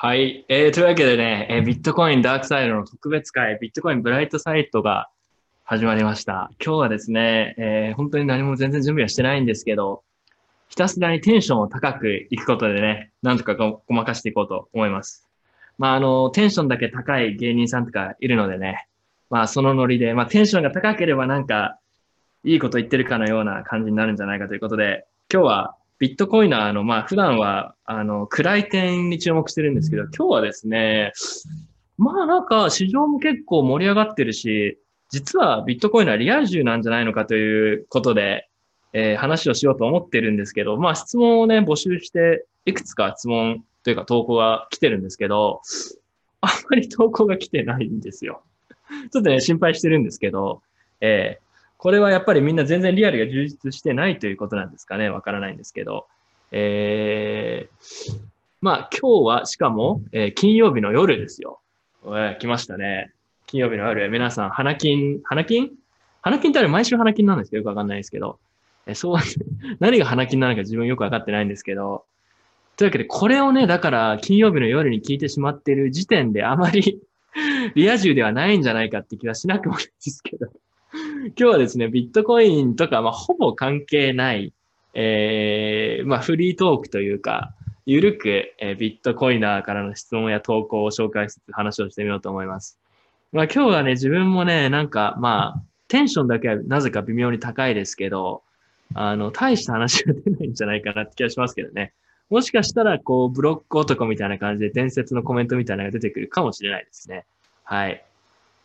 はい。えー、というわけでね、えー、ビットコインダークサイドの特別会、ビットコインブライトサイトが始まりました。今日はですね、えー、本当に何も全然準備はしてないんですけど、ひたすらにテンションを高くいくことでね、なんとかごごまかしていこうと思います。まあ、あの、テンションだけ高い芸人さんとかいるのでね、まあ、そのノリで、まあ、テンションが高ければなんか、いいこと言ってるかのような感じになるんじゃないかということで、今日はビットコイナーの、まあ、普段は、あの、暗い点に注目してるんですけど、今日はですね、まあなんか市場も結構盛り上がってるし、実はビットコインはリア充なんじゃないのかということで、えー、話をしようと思ってるんですけど、まあ質問をね、募集して、いくつか質問というか投稿が来てるんですけど、あんまり投稿が来てないんですよ。ちょっとね、心配してるんですけど、えー、これはやっぱりみんな全然リアルが充実してないということなんですかね。わからないんですけど。えー、まあ今日はしかも、えー、金曜日の夜ですよ。えー、来ましたね。金曜日の夜、皆さん、花金、花金？花金ってあれ毎週花金なんですけど、よくわかんないですけど。えそう、何が花金なのか自分よくわかってないんですけど。というわけで、これをね、だから金曜日の夜に聞いてしまっている時点であまり リア充ではないんじゃないかって気はしなくもないですけど。今日はですね、ビットコインとか、まあ、ほぼ関係ない、えー、まあ、フリートークというか、ゆるく、えー、ビットコイナーからの質問や投稿を紹介しつつ話をしてみようと思います。まあ、今日はね、自分もね、なんか、まあ、テンションだけはなぜか微妙に高いですけど、あの、大した話が出ないんじゃないかなって気がしますけどね。もしかしたら、こう、ブロック男みたいな感じで伝説のコメントみたいなのが出てくるかもしれないですね。はい。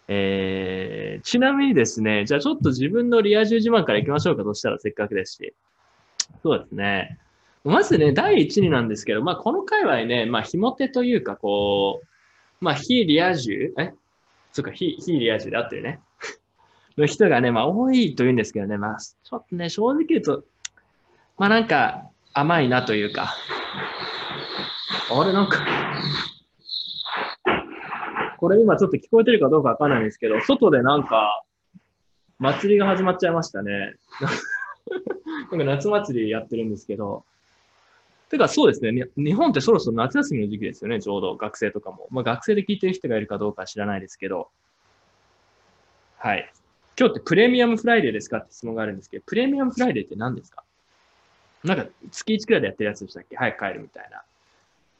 えー、ちなみにですね、じゃあちょっと自分のリア充自慢から行きましょうかとしたらせっかくですし。そうですね。まずね、第一になんですけど、まあこの界隈ね、まあひも手というかこう、まあ非リア充え？そっか、非、非リア充であってるね。の人がね、まあ多いと言うんですけどね、まあちょっとね、正直言うと、まあなんか甘いなというか、あれなんかこれ今ちょっと聞こえてるかどうかわかんないんですけど、外でなんか、祭りが始まっちゃいましたね。なんか夏祭りやってるんですけど、てかそうですね、日本ってそろそろ夏休みの時期ですよね、ちょうど学生とかも。まあ学生で聞いてる人がいるかどうか知らないですけど、はい。今日ってプレミアムフライデーですかって質問があるんですけど、プレミアムフライデーって何ですか？なんか月1くらいでやってるやつでしたっけ？早く帰るみたいな。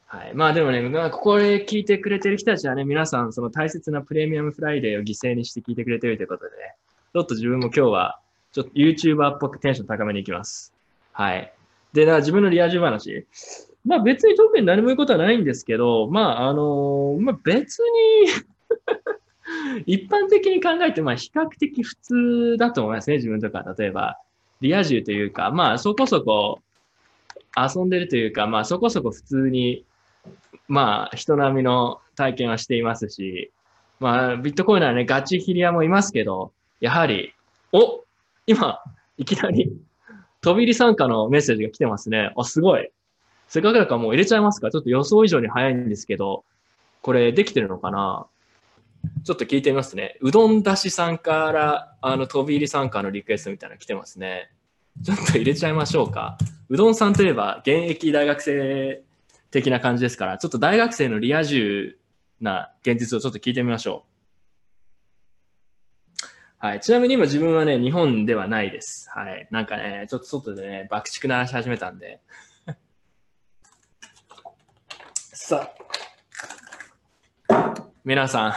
はい。まあでもね、まあ、ここで聞いてくれてる人たちはね、皆さんその大切なプレミアムフライデーを犠牲にして聞いてくれてるということでね、ちょっと自分も今日は、ちょっと YouTuber っぽくテンション高めに行きます。はい。で、な自分のリア充話。まあ別に特に何も言うことはないんですけど、まああの、まあ別に 一般的に考えて、まあ比較的普通だと思いますね、自分とか。例えば、リア充というか、まあそこそこ遊んでるというか、まあそこそこ普通にまあ、人並みの体験はしていますし、まあ、ビットコインはね、ガチヒリアもいますけど、やはり、お今、いきなり、飛び入り参加のメッセージが来てますね。あ、すごい。せっかくだからもう入れちゃいますかちょっと予想以上に早いんですけど、これできてるのかな？ちょっと聞いてみますね。うどんだしさんから、あの、飛び入り参加のリクエストみたいなの来てますね。ちょっと入れちゃいましょうか。うどんさんといえば、現役大学生的な感じですから、ちょっと大学生のリア充な現実をちょっと聞いてみましょう。はい。ちなみに今自分はね、日本ではないです。はい。なんかね、ちょっと外でね、爆竹鳴らし始めたんで。さあ、皆さん、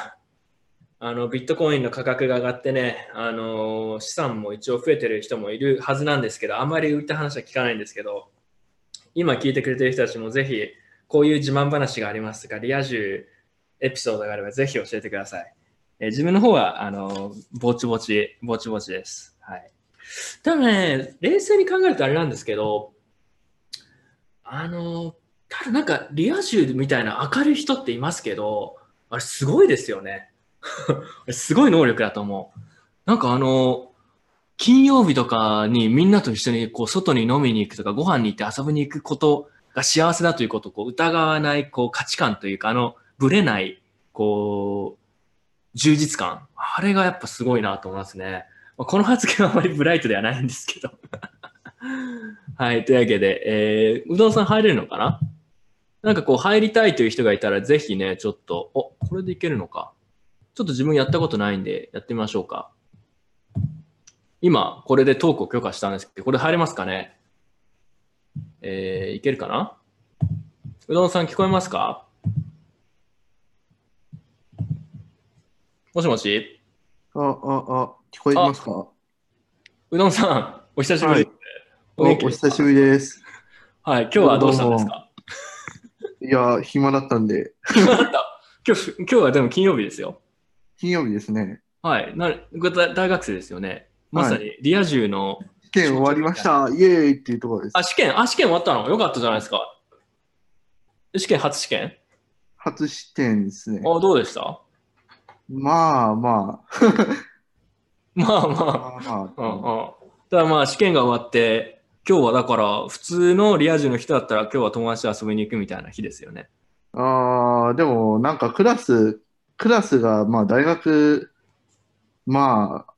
あの、ビットコインの価格が上がってね、あの、資産も一応増えてる人もいるはずなんですけど、あまり売った話は聞かないんですけど、今聞いてくれてる人たちもぜひ、こういう自慢話がありますが、リア充エピソードがあればぜひ教えてください。えー、自分の方は、あの、ぼちぼち、ぼちぼちです。はい。ただね、冷静に考えるとあれなんですけど、あの、ただなんかリア充みたいな明るい人っていますけど、あれすごいですよね。すごい能力だと思う。なんかあの、金曜日とかにみんなと一緒にこう外に飲みに行くとかご飯に行って遊びに行くことが幸せだということをこう疑わないこう価値観というか、あの、ぶれない、こう、充実感。あれがやっぱすごいなと思いますね。まこの発言はあまりブライトではないんですけど。はい。というわけで、えー、うどんさん入れるのかな？なんかこう入りたいという人がいたら、ぜひね、ちょっと、お、これでいけるのか。ちょっと自分やったことないんで、やってみましょうか。今、これでトークを許可したんですけど、これ入れますかね？えー、いけるかな？うどんさん聞こえますか？もしもし？あ、あ、あ、聞こえますか？うどんさん、お久しぶり。です、おお元気お久しぶりです。はい、今日はどうしたんですか？いや、暇だったんで、暇だった？今日、今日はでも金曜日ですよ。金曜日ですね。はい。な大大学生ですよね。まさにリア充の、試験終わりました。イエーイっていうところです。あ、試験、あ、試験終わったの？よかったじゃないですか。試験、初試験？初試験ですね。あ、どうでした？まあまあ。まあまあ。まあまうんあ。うん。ただまあ試験が終わって、今日はだから普通のリア充の人だったら今日は友達と遊びに行くみたいな日ですよね。ああ、でもなんかクラス、クラスが、まあ大学、まあ、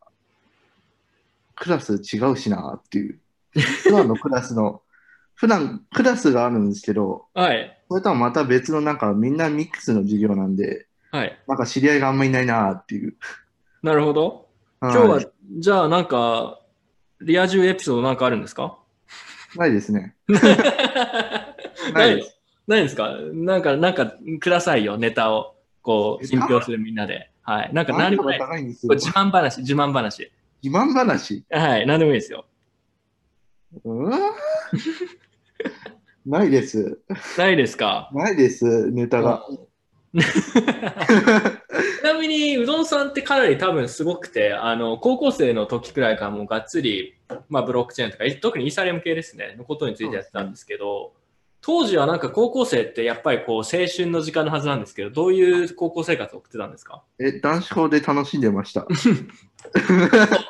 クラス違うしなっていう。普段のクラスの、普段クラスがあるんですけど、はい。それとはまた別のなんかみんなミックスの授業なんで、はい。なんか知り合いがあんまりいないなっていう。なるほど。今今日は、じゃあなんか、リア充エピソードなんかあるんですか？ないですね。ないの？ないんですか？なんか、なんかくださいよ、ネタを。こう、信憑するみんなで。はい。なんか何もない。自慢話、自慢話。自慢話？はい。何でもいいですよ。うわーないです。ないですか？ないです、ネタが。ちなみに、うどんさんってかなり多分すごくて、あの、高校生の時くらいからもうがっつり、まあ、ブロックチェーンとか、特にイーサリアム系ですね、のことについてやってたんですけど、当時はなんか高校生ってやっぱりこう、青春の時間のはずなんですけど、どういう高校生活を送ってたんですか？え、男子校で楽しんでました。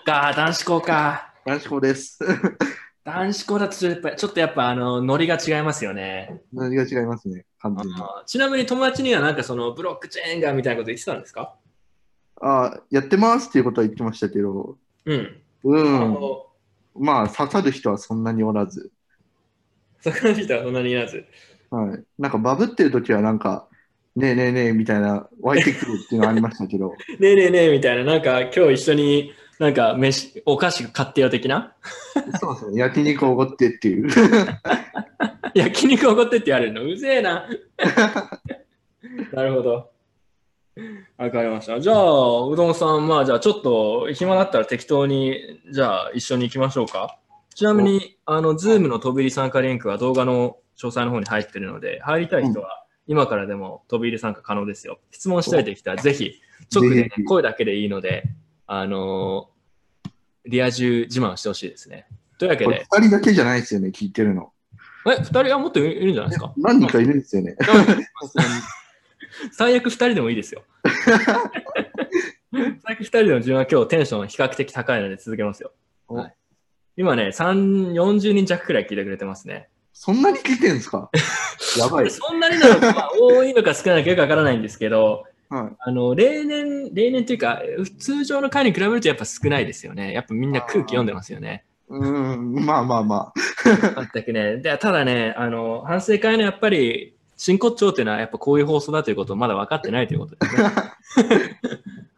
か、男子校か。男子校です。男子校だとちょっとやっぱちょっとやっぱあの、ノリが違いますよね。何が違いますね、完全に。ちなみに友達にはなんかその、ブロックチェーンがみたいなこと言ってたんですか？あやってますっていうことは言ってましたけど、うん。うん。まあ、刺さる人はそんなにおらず。そこの人はそんなにいらず。はい。なんかバブってる時はなんか、ねえねえねえみたいな湧いてくるっていうのはありましたけど、ねえねえねえみたいな、なんか今日一緒になんか飯、お菓子買ってよ的な？そうですね、焼肉おごってっていう。焼肉おごってって言われるの？うぜえな。なるほど。わかりました。じゃあ、うどんさん、まあじゃあちょっと暇だったら適当に、じゃあ一緒に行きましょうか。ちなみに、あの、ズームの飛び入り参加リンクは動画の詳細の方に入ってるので、入りたい人は今からでも飛び入り参加可能ですよ。質問したいときたらぜひ、直で、ね声だけでいいので、あのリア充自慢してほしいですね。というわけで、2人だけじゃないですよね、聞いてるの。え、二人はもっといるんじゃないですか？何人かいるんですよね。最悪2人でもいいですよ。最悪2人でも自分は今日テンション比較的高いので続けますよ。おはい、今ね、3、40人弱くらい聞いてくれてますね。そんなに聞いてるんですか？やばい。そんなになのか、多いのか少ないのかよくわからないんですけど、はい。あの、例年、例年というか、通常の回に比べるとやっぱ少ないですよね。やっぱみんな空気読んでますよね。うーん、まあまあま全くね。で、ただね、あの、反省会のやっぱり、真骨頂っていうのはやっぱこういう放送だということをまだ分かってないということですね。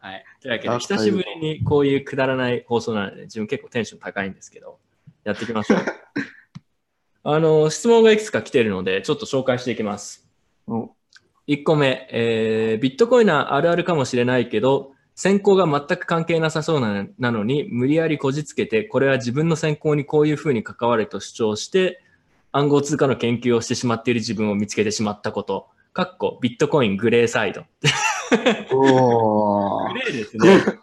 はい。というわけで、あ久しぶりにこういうくだらない放送なので、自分結構テンション高いんですけど、やっていきましょう。あの、質問がいくつか来ているので、ちょっと紹介していきます。あ。お1個目、えービットコインはあるあるかもしれないけど、先行が全く関係なさそうななのに、無理やりこじつけて、これは自分の先行にこういうふうに関わると主張して、暗号通貨の研究をしてしまっている自分を見つけてしまったこと。かっこ、ビットコイングレーサイド。おーグレーですね。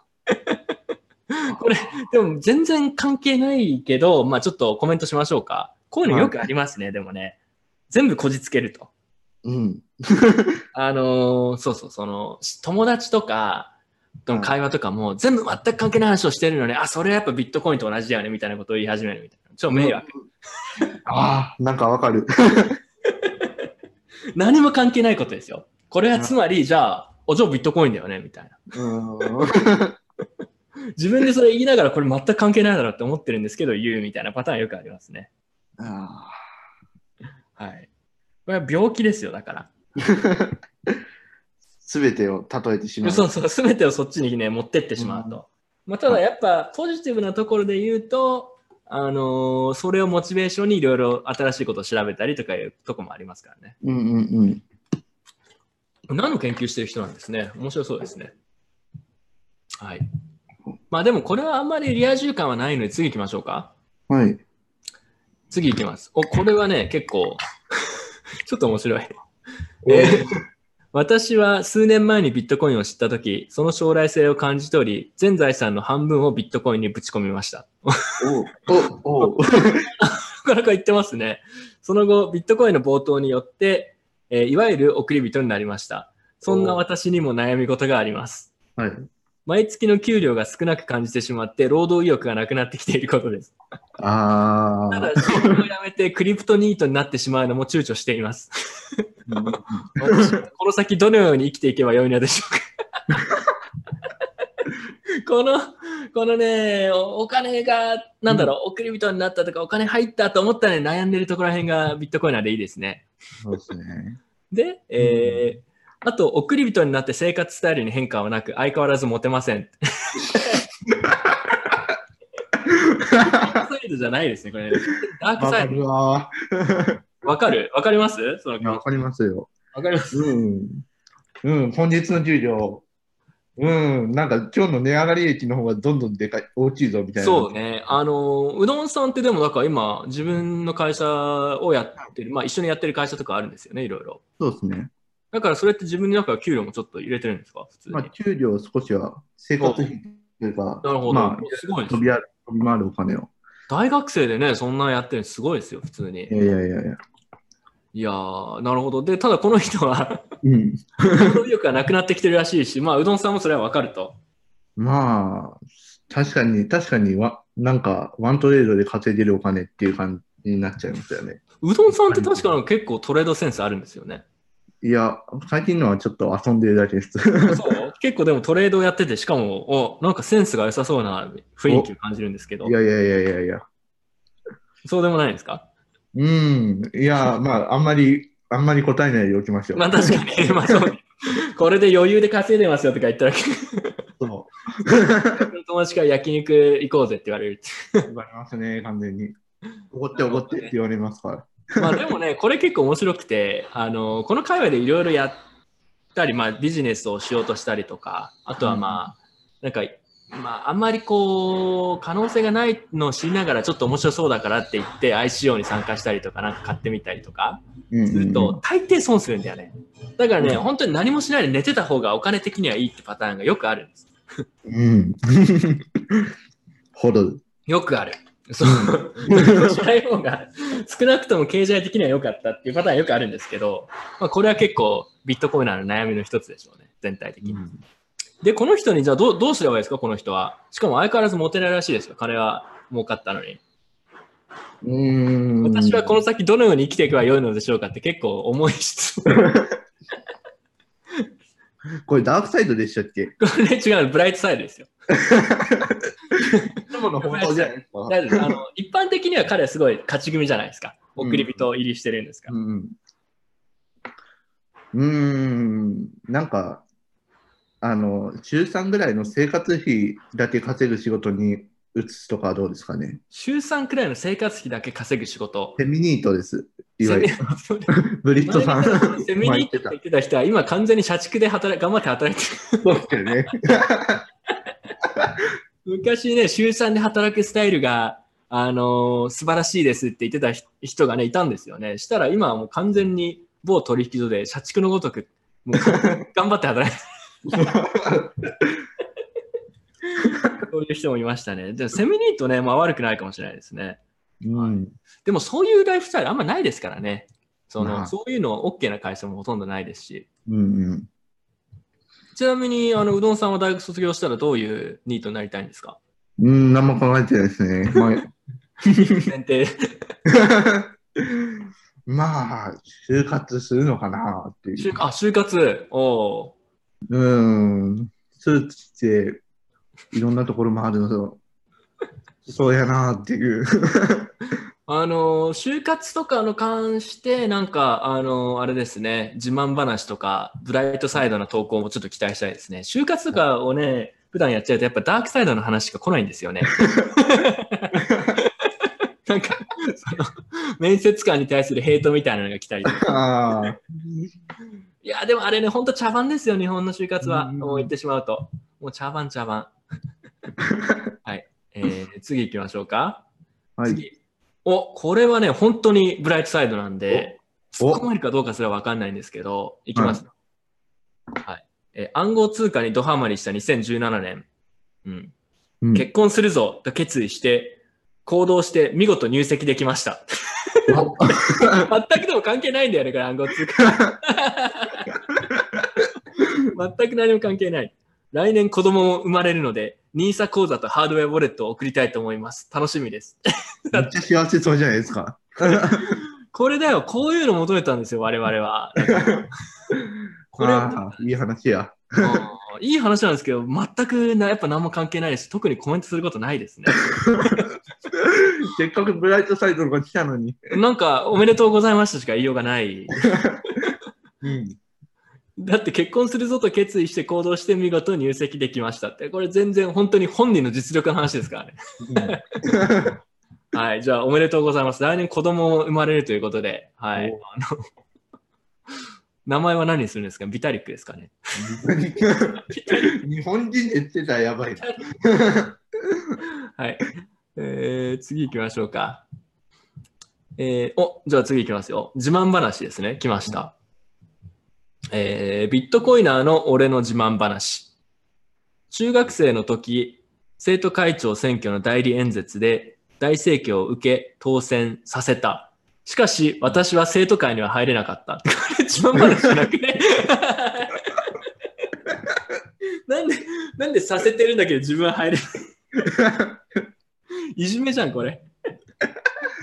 これ、でも全然関係ないけど、まあちょっとコメントしましょうか。こういうのよくありますね、でもね。全部こじつけると。うん。あのーそうそう、その、友達とか、との会話とかも、全部全く関係ない話をしてるのに、あ、それはやっぱビットコインと同じだよね、みたいなことを言い始めるみたいな。ちょっと迷惑。ああ、なんかわかる。何も関係ないことですよ。これはつまり、じゃあ、おじゃあビットコインだよね、みたいな。自分でそれ言いながら、これ全く関係ないだろうって思ってるんですけど、言うみたいなパターンよくありますね。あはい。これは病気ですよ、だから。すべてを例えてしまう。そうそう、すべてをそっちにね、持ってってしまうと。まあ、ただやっぱ、ポジティブなところで言うと、あのーそれをモチベーションにいろいろ新しいことを調べたりとかいうとこもありますからね。うんうんうん。何の研究してる人なんですね。面白そうですね。はい。まあでもこれはあんまりリア充感はないので次行きましょうか。はい。次行きます。お、これはね、結構、ちょっと面白い。えー私は数年前にビットコインを知ったとき、その将来性を感じ取り、全財産の半分をビットコインにぶち込みました。おおお なかなか言ってますね。その後、ビットコインの冒頭によって、えーいわゆる送り人になりました。そんな私にも悩み事があります。はい。毎月の給料が少なく感じてしまって、労働意欲がなくなってきていることです。あただ、あ。仕事を辞めてクリプトニートになってしまうのも躊躇しています。この先どのように生きていけばよいのでしょうか この、このね、おお金が、なんだろう、送り人になったとか、お金入ったと思ったら、ね、悩んでるところら辺がビットコインなんでいいですね。そうですね。で、えーあと、送り人になって生活スタイルに変化はなく、相変わらずモテません。ダークサイドじゃないですね、これ、ね。ダークサイド。るわ。わかる？わかります？わかりますよ。わかります？うん。うん、本日の給料。うん、なんか今日の値上がり益の方がどんどんでかい、大きいぞみたいな。そうね。あの、うどんさんってでも、だから今、自分の会社をやってる、まあ一緒にやってる会社とかあるんですよね、いろいろ。そうですね。だからそれって自分の中で給料もちょっと入れてるんですか？普通に。まあ、給料少しは生活費というか、なるほど。まあ、すごい飛。び飛び回るお金を。大学生でね、そんなやってるのすごいですよ、普通にい。やいやいやいや。いやー、なるほど。で、ただこの人は、うん。労働力がなくなってきてるらしいし、まあ、うどんさんもそれはわかると。まあ、確かに、確かにわ、なんか、ワントレードで稼いでるお金っていう感じになっちゃいますよね。うどんさんって確か結構トレードセンスあるんですよね。いや、最近のはちょっと遊んでるだけです。そう？結構でもトレードをやってて、しかも、お、なんかセンスが良さそうな雰囲気を感じるんですけどい、やいやいやいやいや。そうでもないんですか？うん。いや、まあ、あんまり、あんまり答えないでおきましょう。まあ確かに、まあそうね これで余裕で稼いでますよとか言ったら、そ 友達から焼肉行こうぜって言われるって。う。言われますね、完全に。おごっておごってって言われますから。まあでもね、これ結構面白くて、あの、この界隈でいろいろやったり、まあビジネスをしようとしたりとか、あとはまあ、なんか、まああんまりこう、可能性がないのを知りながらちょっと面白そうだからって言って ICO に参加したりとか、なんか買ってみたりとかうんすると、大抵損するんだよね。だからね、本当に何もしないで寝てた方がお金的にはいいってパターンがよくあるんです。うん。うん。ほど。よくある。そう。しない方が少なくとも経済的には良かったっていうパターンよくあるんですけど、まあ、これは結構ビットコイナーの悩みの一つでしょうね、全体的に。で、この人にじゃあどうどうすればいいですか、この人は。しかも相変わらずモテないらしいですよ、金は儲かったのに。うん。私はこの先どのように生きていけばよいのでしょうかって結構重い質問。これダークサイドでしたっけ？これ違う、ブライトサイドですよ。の本当じゃないですか。あの一般的には彼はすごい勝ち組じゃないですか。送り人入りしてるんですから。うん。うーん。なんか、あの、週3ぐらいの生活費だけ稼ぐ仕事に移すとかはどうですかね？週3くらいの生活費だけ稼ぐ仕事。フェミニートです。いわゆる。ブリットさん。セミニートって言ってた人は今完全に社畜で働い頑張って働いてる。そうですよね。昔ね、週3で働くスタイルが、あのー素晴らしいですって言ってた人がね、いたんですよね。したら今はもう完全に某取引所で社畜のごとく、もう頑張って働いてる。そういう人もいましたね。でもセミニートね、まあ悪くないかもしれないですね。うん。でもそういうライフスタイルあんまないですからね。その、まあそういうの OK な会社もほとんどないですし。うんうん。ちなみに、あの、うどんさんは大学卒業したらどういうニートになりたいんですか？うん、何も考えてないですね。まあ。まあ、就活するのかなっていう。就あ、就活。おーうん。スーツ着て、いろんなところもあるのと、そうやなっていう。あの、就活とかの関して、なんか、あの、あれですね、自慢話とか、ブライトサイドの投稿もちょっと期待したいですね。就活とかをね、普段やっちゃうと、やっぱダークサイドの話しか来ないんですよね。なんか、その、面接官に対するヘイトみたいなのが来たりとか。いや、でもあれね、ほんと茶番ですよ、日本の就活は。うんもう言ってしまうと。もう茶番、茶番。はい。えー、次行きましょうか。はい。次。お、これはね、本当にブライトサイドなんで、突おっ込めるかどうかすらわかんないんですけど、いきます。はい。えー暗号通貨にドハマりした2017年。うん。うん結婚するぞと決意して、行動して見事入籍できました。全くでも関係ないんだよね、これ暗号通貨。全く何も関係ない。来年子供も生まれるので、NISA 口座とハードウェアウォレットを送りたいと思います。楽しみです。めっちゃ幸せそうじゃないですか。これだよ、こういうの求めたんですよ、我々は。これ、いい話や。うんいい話なんですけど、全くなやっぱ何も関係ないです。特にコメントすることないですね。せっかくブライトサイドが来たのに。なんか、おめでとうございましたしか言いようがない。うん。だって結婚するぞと決意して行動して見事入籍できましたって。これ全然本当に本人の実力の話ですからね。はい。じゃあおめでとうございます。来年子供も生まれるということで、はい。あの名前は何にするんですか？ビタリックですかね。日本人で言ってたらやばいな。はい。えー、次行きましょうか。えー、お、じゃあ次行きますよ。自慢話ですね。来ました。えー、ビットコイナーの俺の自慢話。中学生の時、生徒会長選挙の代理演説で大盛況を受け当選させた。しかし、私は生徒会には入れなかった。これ自慢話じゃなくね？なんで、なんでさせてるんだけど自分は入れない？いじめじゃん、これ。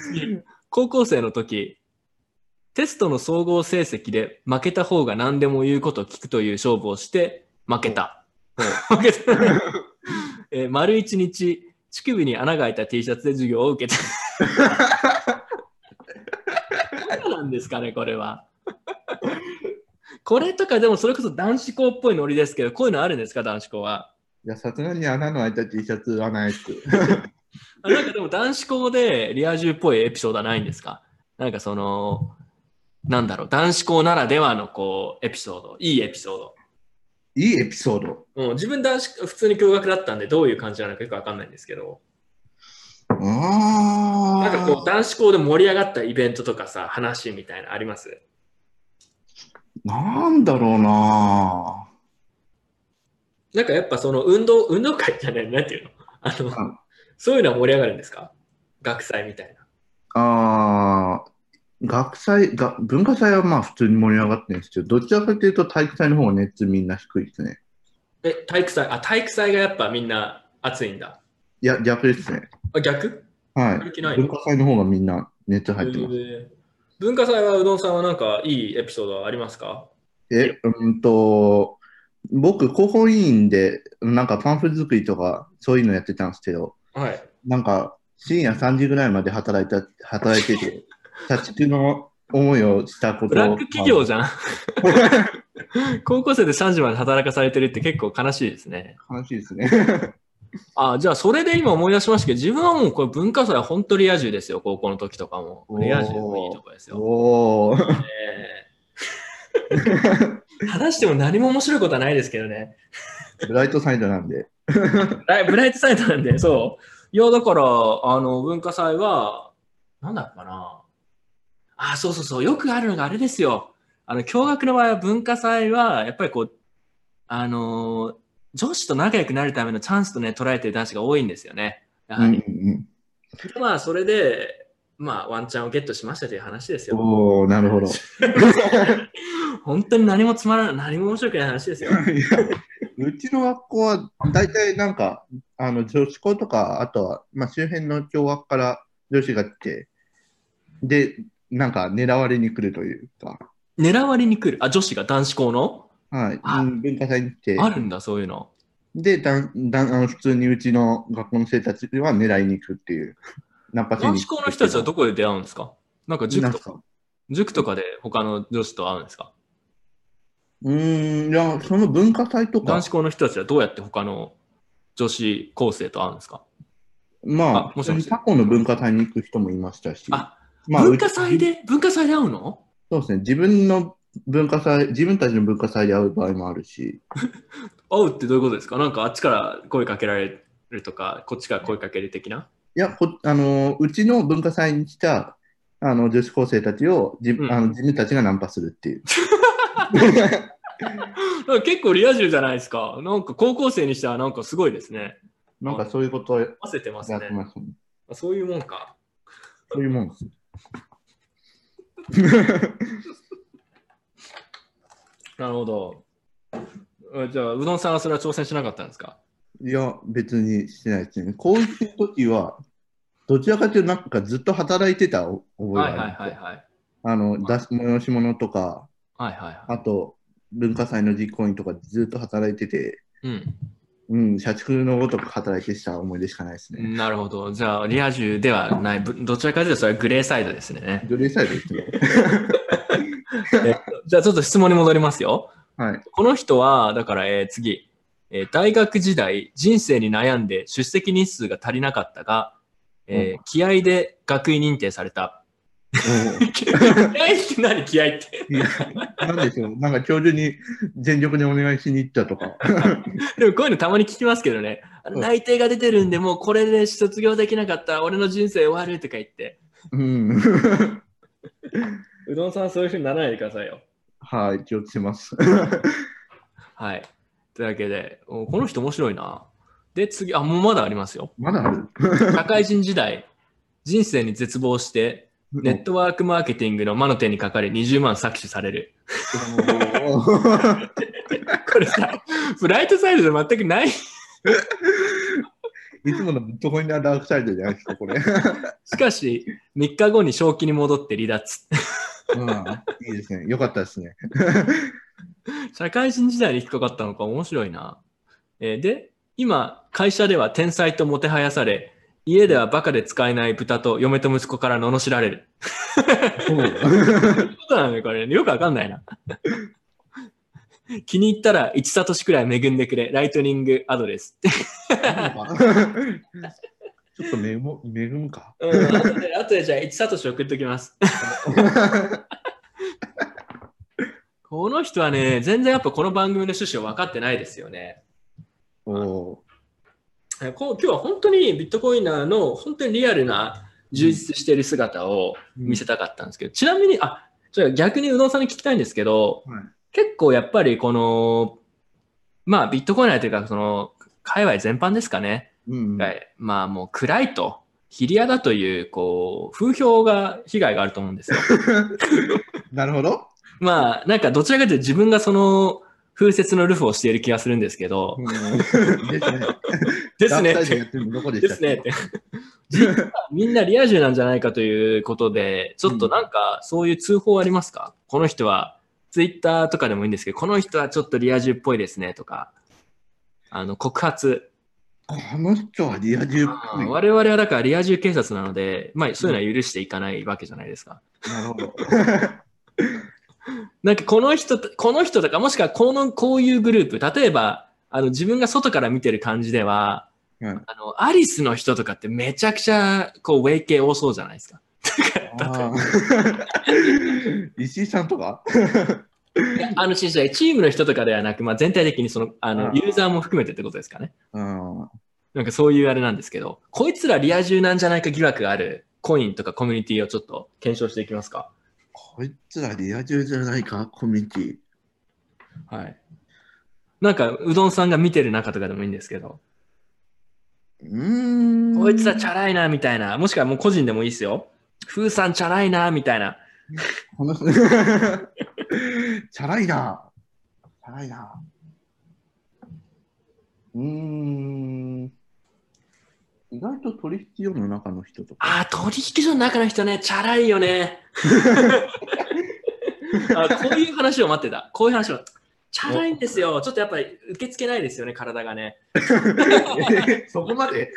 次高校生の時、テストの総合成績で負けた方が何でも言うことを聞くという勝負をして負けた。負けた。えー丸一日、乳首に穴が開いた T シャツで授業を受けた。何なんですかね、これは。これとかでもそれこそ男子校っぽいノリですけど、こういうのあるんですか、男子校は？いや、さすがに穴の開いた T シャツはないっす。あなんかでも男子校でリア充っぽいエピソードはないんですか？なんかその、なんだろう、男子校ならではのこう、エピソード、いいエピソード。いいエピソード？もう自分男子、普通に共学だったんで、どういう感じなのかよくわかんないんですけど、ああ。なんかこう、男子校で盛り上がったイベントとかさ、話みたいなのあります？なんだろうななんかやっぱその運動、運動会じゃない、なんていうの？あの、うんそういうのは盛り上がるんですか？学祭みたいな。ああ、学祭が、文化祭はまあ普通に盛り上がってるんですけど、どちらかというと体育祭の方が熱みんな低いですね。え、体育祭、あ、体育祭がやっぱみんな熱いんだ。いや、逆ですね。あ、逆？はい。文化祭の方がみんな熱入ってます。えー文化祭はうどんさんはなんかいいエピソードはありますか？え、うんと、僕、広報委員で、なんかパンフ作りとか、そういうのやってたんですけど、はい。なんか、深夜3時ぐらいまで働いた、働いてて、社畜の思いをしたことブラック企業じゃん。高校生で3時まで働かされてるって結構悲しいですね。悲しいですね。あ、じゃあそれで今思い出しましたけど、自分はもうこれ文化祭は本当リア充ですよ、高校の時とかも。リア充もいいとこですよ。おー。えー話しても何も面白いことはないですけどね。ブライトサイドなんで。ブライ トサイトなんで、そう。いや、だから、あの、文化祭は、なんだっけかな。あ、そうそうそう。よくあるのがあれですよ。あの、共学の場合は文化祭は、やっぱりこう、あのー女子と仲良くなるためのチャンスとね、捉えてる男子が多いんですよね。やうんはり。うんまあ、それで、まあ、ワンチャンをゲットしましたという話ですうん。よ。おー、なるほど。本当に何もつまらない、何も面白くない話ですよ。うちの学校は大体なんか、あの女子校とか、あとは、まあ、周辺の共学から女子が来て、で、なんか狙われに来るというか、狙われに来る？あ、女子が？男子校の？はい、あ。うん文化祭に来て、あるんだ、そういうの。でだんだんあの普通にうちの学校の生たちは狙いに行くっていう。ナンパしに男子校の人たちはどこで出会うんですか？なんか塾とか？塾とかで他の女子と会うんですか？うーん、いや、その文化祭とか。男子、校の人たちはどうやって他の女子高生と会うんですか？まあ、あもしもし。過去の文化祭に行く人もいましたし、あ、まあ、文化祭で、文化祭で会うの？そうですね、自分の文化祭、自分たちの文化祭で会う場合もあるし、会うってどういうことですか？なんかあっちから声かけられるとか、こっちから声かける的な？いや、こあのうちの文化祭に来たあの女子高生たちをじ、うん。あの自分たちがナンパするっていう。結構リア充じゃないですか。なんか高校生にしてはなんかすごいですね。なんかそういうことをや合わせてますね。そういうもんか。そういうもんです。なるほど。あじゃあ、うどんさんはそれは挑戦しなかったんですか？いや、別にしてないですね。こういう時は、どちらかというと、なんかずっと働いてた覚えがあはいはいはいはい。あの、出し催し物とか、はいはいはあと、文化祭の実行委員とかずっと働いてて、い。うん。うん、社畜のごとく働いてした思い出しかないですね。なるほど。じゃあ、リア充ではない。ぶどちらかというと、それはグレーサイドですね。奴隷サイドですね。じゃあ、ちょっと質問に戻りますよ。はい。この人は、だから、えー次、えー大学時代、人生に悩んで出席日数が足りなかったが、えー気合で学位認定された。気合って何気合って。なんでしょう。なんか教授に全力でお願いしに行ったとか。でもこういうのたまに聞きますけどね。内定が出てるんで、もうこれで卒業できなかったら俺の人生終わるとか言って。うん。うどんさんはそういうふうにならないでくださいよ。はい、気をつけます。はい。というわけで、おこの人面白いな。で、次、あ、もうまだありますよ。まだある社会人時代、人生に絶望して、ネットワークマーケティングの魔の手にかかり20万搾取される。これさ、ブライトサイドで全くない。いつものビットコインのダークサイドじゃないですか、これ。しかし、3日後に正気に戻って離脱。うん、いいですね。よかったですね。社会人時代に引っかかったのか面白いな。えーで、今、会社では天才ともてはやされ、家ではバカで使えない豚と嫁と息子から罵られる。そういうことなのよ、これ。よくわかんないな。気に入ったら1サトシくらい恵んでくれ。ライトニングアドレス。ちょっと恵む恵むか？うん、あとで、あとでじゃあ1サトシ送っときます。この人はね、全然やっぱこの番組の趣旨を分かってないですよね。おえこう今日は本当にビットコインナーの本当にリアルな充実している姿を見せたかったんですけど、ちなみに、あ、じゃあ逆にうどんさんに聞きたいんですけど、はい結構やっぱりこの、まあビットコインというか、その、界隈全般ですかね。うんはいまあもう暗いと、ヒリアだという、こう、風評が、被害があると思うんですよ。なるほど。まあ、なんかどちらかというと自分がその、風雪のルフをしている気がするんですけど、うんですね。ですねみんなリア充なんじゃないかということで、ちょっとなんかそういう通報ありますか、この人は、ツイッターとかでもいいんですけど、この人はちょっとリア充っぽいですねとか、あの、告発。この人はリア充っぽい。我々はだからリア充警察なので、まあそういうのは許していかないわけじゃないですか。なるほど。なんかこの人と、この人とか、もしくはこの、こういうグループ、例えば、あの、自分が外から見てる感じでは、うんあの、アリスの人とかってめちゃくちゃ、こう、ウェイ系多そうじゃないですか。石井さんとか？あの、チームの人とかではなく、まあ、全体的にその、あの、ユーザーも含めてってことですかね。うんなんかそういうあれなんですけど、こいつらリア充なんじゃないか疑惑があるコインとかコミュニティをちょっと検証していきますか。こいつらリア充じゃないか、コミュニティ。はい。なんか、うどんさんが見てる中とかでもいいんですけど、うーん。こいつらチャラいな、みたいな、もしくはもう個人でもいいですよ。ふーさんチャラいな、みたいな。この チャラいな。チャラいな。うーん。意外と取引所の中の人とか。ああ、取引所の中の人ね、チャラいよね。あこういう話を待ってた。こういう話を。チャラいんですよ。ちょっとやっぱり受け付けないですよね、体がね。そこまで？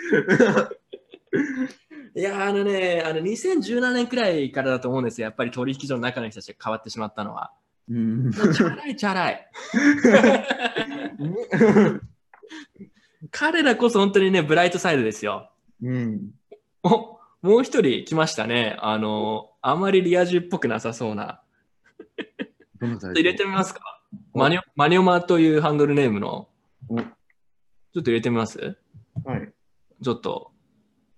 い いやー、あのね、あの2017年くらいからだと思うんですよ。やっぱり取引所の中の人たちが変わってしまったのは。チャラいチャラい。彼らこそ本当にね、ブライトサイドですよ。うん。おもう一人来ましたね。あの、あまりリア充っぽくなさそうな。ど入れてみますかおマニョマニョマというハンドルネームの。おちょっと入れてみます？はい。ちょっと、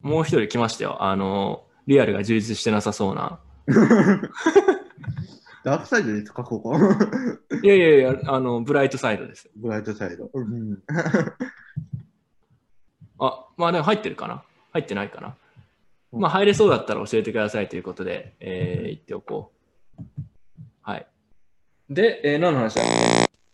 もう一人来ましたよ。あの、リアルが充実してなさそうな。ダークサイドですか、ここ。いやいやいや、あの、ブライトサイドです。ブライトサイド。うん。あ、まあでも入ってるかな？入ってないかな？うんまあ入れそうだったら教えてくださいということで、えー、言っておこう。はい。で、えー何の話だ？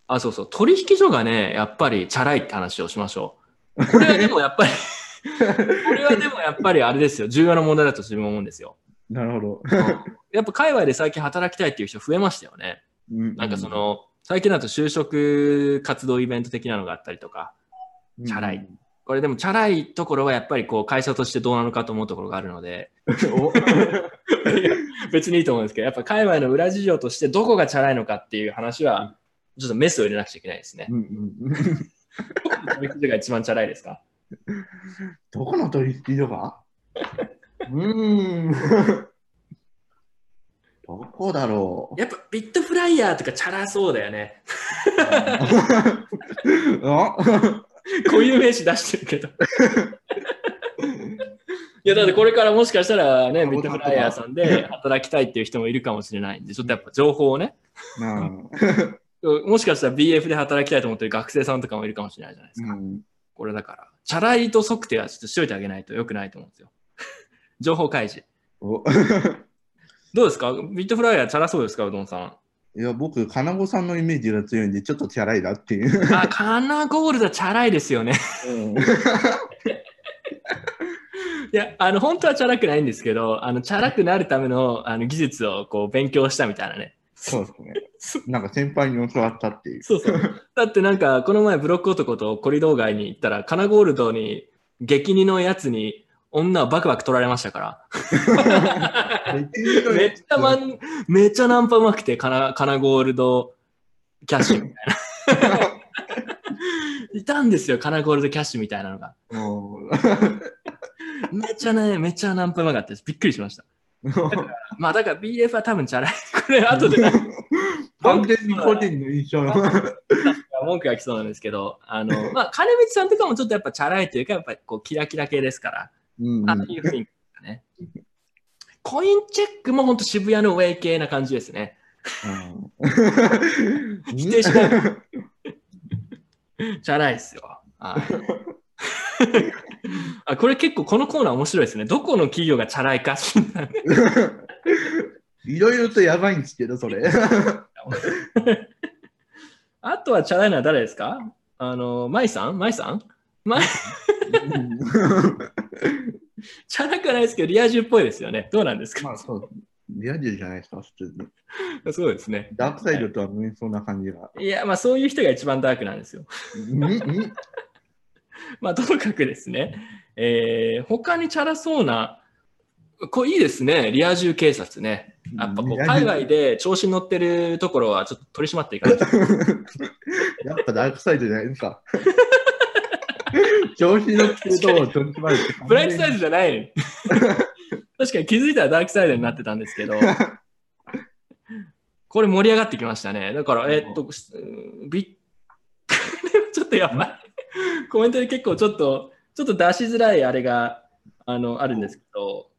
あ、そうそう。取引所がね、やっぱりチャラいって話をしましょう。これはでもやっぱり、これはでもやっぱりあれですよ。重要な問題だと自分は思うんですよ。なるほど。やっぱ界隈で最近働きたいっていう人増えましたよね。なんかそ、の、最近だと就職活動イベント的なのがあったりとか、チャラい。これでもチャラいところはやっぱりこう会社としてどうなのかと思うところがあるので、お別にいいと思うんですけど、やっぱ界隈の裏事情としてどこがチャラいのかっていう話は、ちょっとメスを入れなくちゃいけないですねう。んうん取引所が一番チャラいですか？どこの取引所がうーん。どこだろう。やっぱビットフライヤーとかチャラそうだよね。あ 固有名詞出してるけど。いや、だってこれからもしかしたらね、ビットフライヤーさんで働きたいっていう人もいるかもしれないんで、ちょっとやっぱ情報をね、うん もしかしたら BF で働きたいと思ってる学生さんとかもいるかもしれないじゃないですか。うんこれだから、チャラいと測定はちょっとしといてあげないとよくないと思うんですよ。情報開示。おどうですか？ビットフライヤーチャラそうですか？うどんさん。いや、僕、金子さんのイメージが強いんで、ちょっとチャラいなっていう。あ、カナゴールドチャラいですよね。いや、あの、本当はチャラくないんですけど、あの、チャラくなるためのあの技術をこう勉強したみたいなね。そうですね。なんか先輩に教わったっていう。そうそう。だってなんか、この前ブロック男とコリドー街に行ったら、カナゴールドに、激似のやつに、女をバクバク取られましたから。めっちゃマン、めっちゃナンパうまくて、カナカナゴールドキャッシュみたいな。いたんですよ、カナゴールドキャッシュみたいなのが。もめっちゃね、めっちゃナンパうまかったです。びっくりしました。うまあだから BF は多分チャラい。これ後で 完全に個人の印象。文句が来そうなんですけど、あの、まあ金光さんとかもちょっとやっぱチャラいというか、やっぱりこうキラキラ系ですから、うんああいう雰囲気ですね。コインチェックも本当渋谷のウェイ系な感じですね。うん否定しないチャラいですよ。はいあこれ結構このコーナー面白いですね。どこの企業がチャラいか診断いろいろとやばいんですけど、それ。あとはチャラいのは誰ですか？あの、マイさん？マイさん？マイ チャラくはないですけど、リア充っぽいですよね。どうなんですか、まあそう。リア充じゃないですか、普通に。そうですね。ダークサイドとは無縁そうな感じが。いや、まあそういう人が一番ダークなんですよ。まあともかくですね、えー、他にチャラそうな、これいいですね、リア充警察ね。やっぱこう海外で調子に乗ってるところはちょっと取り締まっていかないと。やっぱダークサイドじゃないですか。調子に乗ってると。ブライトサイドじゃない。確かに気づいたらダークサイドになってたんですけど、これ盛り上がってきましたね。だから、えっと、びちょっとやばい。コメントで結構ちょっと、ちょっと出しづらいあれが、あの、あるんですけど、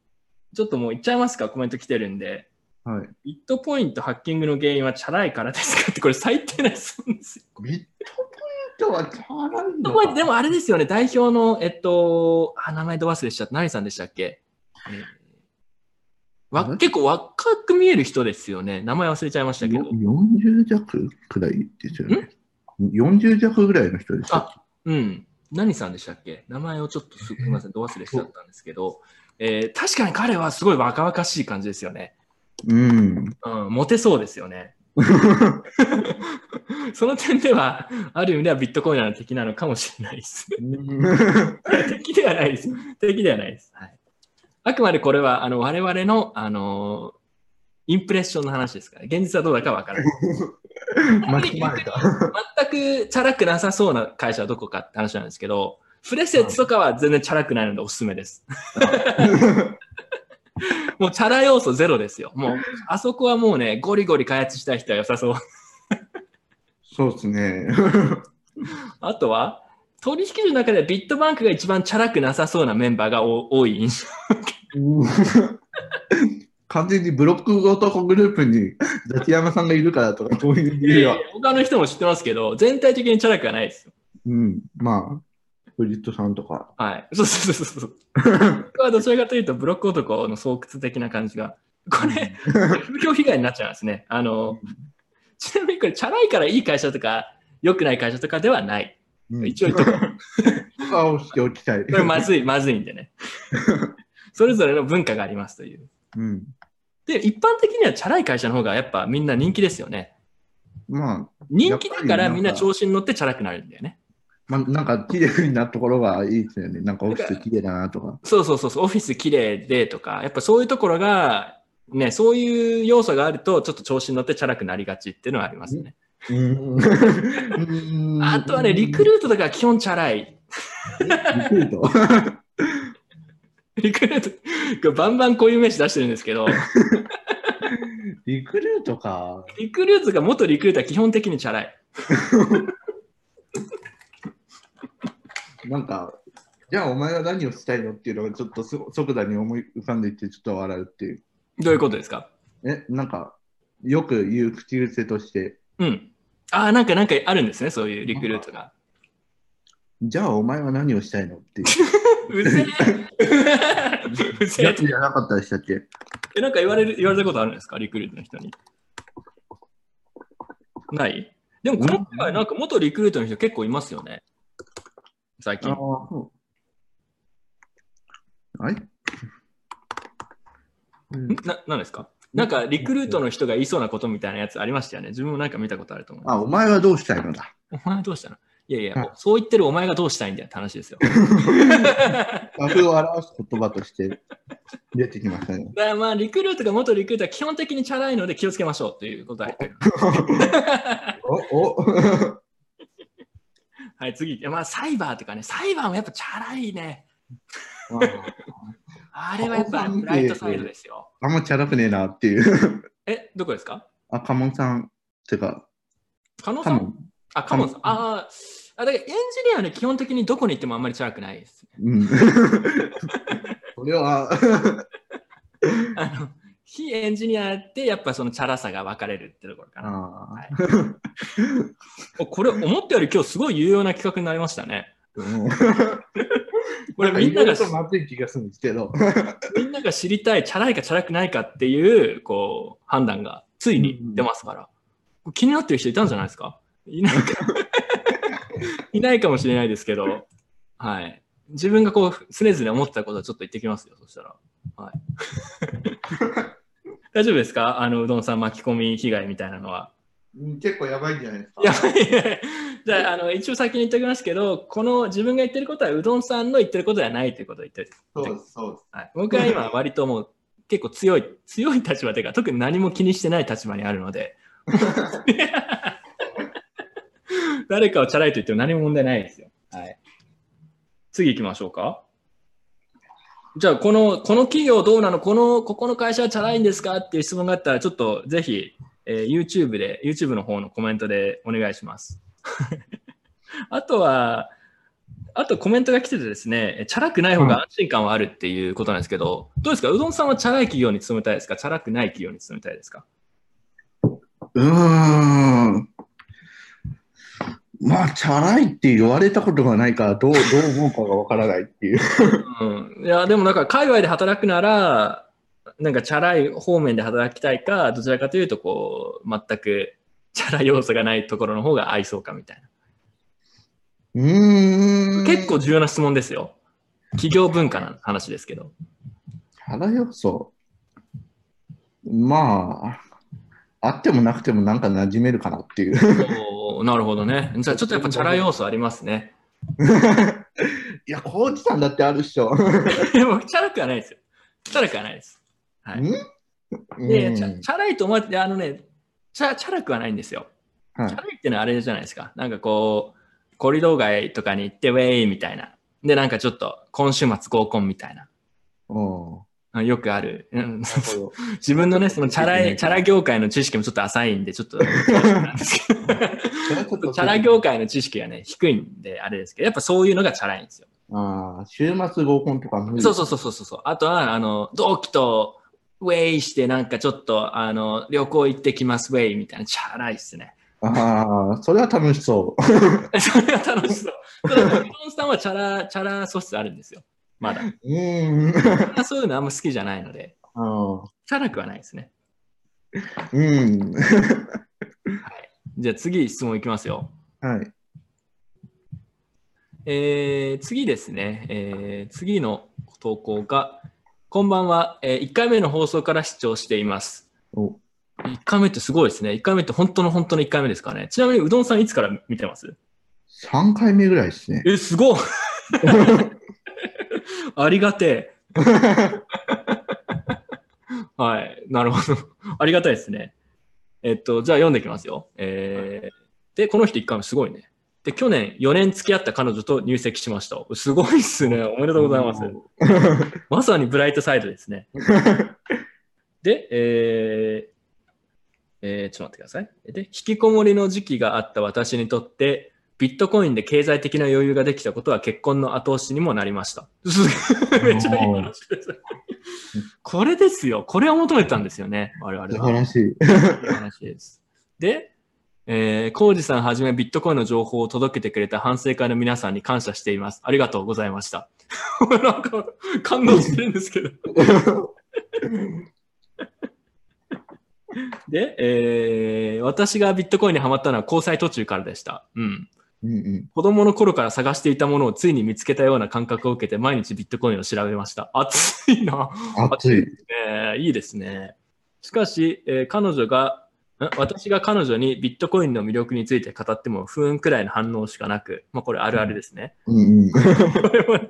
ちょっともういっちゃいますか、コメント来てるんで。はい。ビットポイントハッキングの原因はチャラいからですか？って、これ最低な質問ですよ。ビットポイントはチャラいビットのでもあれですよね、代表の、えっと、あ名前ど忘れしちゃった。何さんでしたっけ、えーわ結構若く見える人ですよね。名前忘れちゃいましたけどよ。40弱くらいですよね。40弱ぐらいの人ですよ。あうん。何さんでしたっけ？名前をちょっとすみません、ど忘れしちゃったんですけど、えー確かに彼はすごい若々しい感じですよね。うん。うん、モテそうですよね。その点では、ある意味ではビットコインの敵なのかもしれないです。敵ではないです。敵ではないです。はい。あくまでこれは、あの、我々の、あの、インプレッションの話ですから、現実はどうだかわからない。巻き込まれた。全くチャラくなさそうな会社はどこかって話なんですけど、フレセッツとかは全然チャラくないのでおすすめです。もうチャラ要素ゼロですよ。もう、あそこはもうね、ゴリゴリ開発したい人は良さそう。そうですね。あとは、取引所の中でビットバンクが一番チャラくなさそうなメンバーがお多い印象。完全にブロック男グループにザキヤマさんがいるからとか、そういう理由は。他の人も知ってますけど、全体的にチャラくはないですよ。うん、まあ、フリットさんとか。はい。そうそうそうそう。僕はどちらかというと、ブロック男の巣窟的な感じが。これ、風評被害になっちゃうんですね。あの、ちなみにこれ、チャラいからいい会社とか、良くない会社とかではない。うん一応言っとしておきたい。これまずい、まずいんでね。それぞれの文化がありますという。うん。で、一般的にはチャラい会社の方がやっぱみんな人気ですよね。まあ、人気だからみんな調子に乗ってチャラくなるんだよね。まあ、なんか綺麗なところがいいですよね。なんかオフィス綺麗だなとか。そうそうそうそう、オフィス綺麗でとか、やっぱそういうところが、ね、そういう要素があると、ちょっと調子に乗ってチャラくなりがちっていうのはありますね。うん あとはね、リクルートとか基本チャラい。リクルート？リクルート、バンバンこういう名詞出してるんですけど、リクルートか。リクルートが元リクルートは基本的にチャラい。なんか、じゃあお前は何をしたいのっていうのがちょっとす即座に思い浮かんでいってちょっと笑うっていう。どういうことですか？え、なんか、よく言う口癖として、うん。ああ、なんか、なんかあるんですね、そういうリクルートが。じゃあお前は何をしたいのっていう。うぜえ。うぜやえつじゃなかったでしたっけ？え、なんか言われる、言われたことあるんですか？リクルートの人に。ない？でも、この前、なんか元リクルートの人結構いますよね。最近。ああ、そう。はいうんな、なんですか？なんか、リクルートの人が言いそうなことみたいなやつありましたよね。自分もなんか見たことあると思う。あ、お前はどうしたいのだ。お前はどうしたの？いやいや、そう言ってるお前がどうしたいんだよって話ですよ。和風を表す言葉として出てきましたね。だからまあ、リクルートが元リクルートは基本的にチャラいので気をつけましょうということは言ってる。おおはい、次。まあ、サイバーとかね、サイバーもやっぱチャラいね。あれはやっぱブライトサイドですよ。あんまチャラくねえなっていう。え、どこですか？あ、カモンさん。てか、カノさん？カモン。あ、カモンさん。あーあ、だからエンジニアはね、基本的にどこに行ってもあんまりチャラくないです。うん。それは、あの、非エンジニアってやっぱそのチャラさが分かれるってところかな。あはい おこれ、思ったより今日すごい有用な企画になりましたね。ーこれみんながまずい気がするんですけど。みんなが知りたい、チャラいかチャラくないかっていう、こう、判断がついに出ますから。気になってる人いたんじゃないですか？いないか。いないかもしれないですけど、はい。自分がこう、常々思ってたことはちょっと言ってきますよ、そしたら。はい。大丈夫ですか？あの、うどんさん巻き込み被害みたいなのは。結構やばいんじゃないですか？やばい。じゃあ、あの、一応先に言っておきますけど、この自分が言ってることはうどんさんの言ってることではないということを言ってる。そうです、そうです。はい、僕は今割ともう結構強い、強い立場というか、特に何も気にしてない立場にあるので、誰かをチャラいと言っても何も問題ないですよ。はい。次行きましょうか。じゃあ、この、この企業どうなの？この、ここの会社はチャラいんですか？っていう質問があったら、ちょっとぜひ、えー YouTube で、YouTube の方のコメントでお願いします。あとは、あとコメントが来ててですね、チャラくない方が安心感はあるっていうことなんですけど、どうですか？うどんさんはチャラい企業に勤めたいですか？チャラくない企業に勤めたいですか？うーん。まあ、チャラいって言われたことがないから、どう、どう思うかがわからないっていう。うん。いや、でもなんか海外で働くなら、なんかチャラい方面で働きたいか、どちらかというとこう、全くチャラ要素がないところの方が合いそうかみたいな。うーん。結構重要な質問ですよ。企業文化の話ですけど。チャラ要素？まあ、あってもなくてもなんか馴染めるかなっていう。なるほどね。じゃあちょっとやっぱチャラ要素ありますね。いや、コーチさんだってあるっしょ。でもチャラくはないですよ。チャラくはないです。はい。ん？で、うんチャラいと思って、あのね、チャチャラくはないんですよ。はいチャラいっていうのはあれじゃないですか。なんかこう、コリドー街とかに行って、ウェイみたいな。で、なんかちょっと、今週末合コンみたいな。おあよくある。うん 自分のね、そのチャラい、チャラ業界の知識もちょっと浅いんで、ちょっと、っと チャラ業界の知識がね、低いんで、あれですけど、やっぱそういうのがチャラいんですよ。ああ、週末合コンとか無理そうそうそうそうそう。あとは、あの、同期とウェイして、なんかちょっと、あの、旅行行ってきます、ウェイみたいな、チャラいっすね。ああ、それは楽しそう。それは楽しそう。ただ、さんはチャラ、チャラ素質あるんですよ。まだ。うん。そういうのあんま好きじゃないので、あーチャラくはないですね。うん。じゃあ次質問いきますよ。はい。えー次ですね、えー次の投稿が、こんばんは、え1回目の放送から視聴しています。お1回目ってすごいですね。1回目って本当の本当の1回目ですかね。ちなみにうどんさんいつから見てます？3回目ぐらいですね。え、すごい ありがてえ。はい、なるほど。ありがたいですね。えっと、じゃあ読んでいきますよ。えーで、この人1回目すごいね。で、去年4年付き合った彼女と入籍しました。すごいっすね。おめでとうございます。まさにブライトサイドですね。で、えーえーちょっと待ってください。で、引きこもりの時期があった私にとって、ビットコインで経済的な余裕ができたことは結婚の後押しにもなりました。すめっちゃいい話です。これですよ。これを求めてたんですよね。我々は。素晴らしい。いです。で、えー、コウジさんはじめビットコインの情報を届けてくれた反省会の皆さんに感謝しています。ありがとうございました。なんか感動してるんですけど。で、えー私がビットコインにハマったのは交際途中からでした。うん。うんうん。子供の頃から探していたものをついに見つけたような感覚を受けて毎日ビットコインを調べました。熱いな。熱い。ねいいですね。しかし、えー彼女が、ん？私が彼女にビットコインの魅力について語っても不運くらいの反応しかなく、まあこれあるあるですね。うんうん。これはね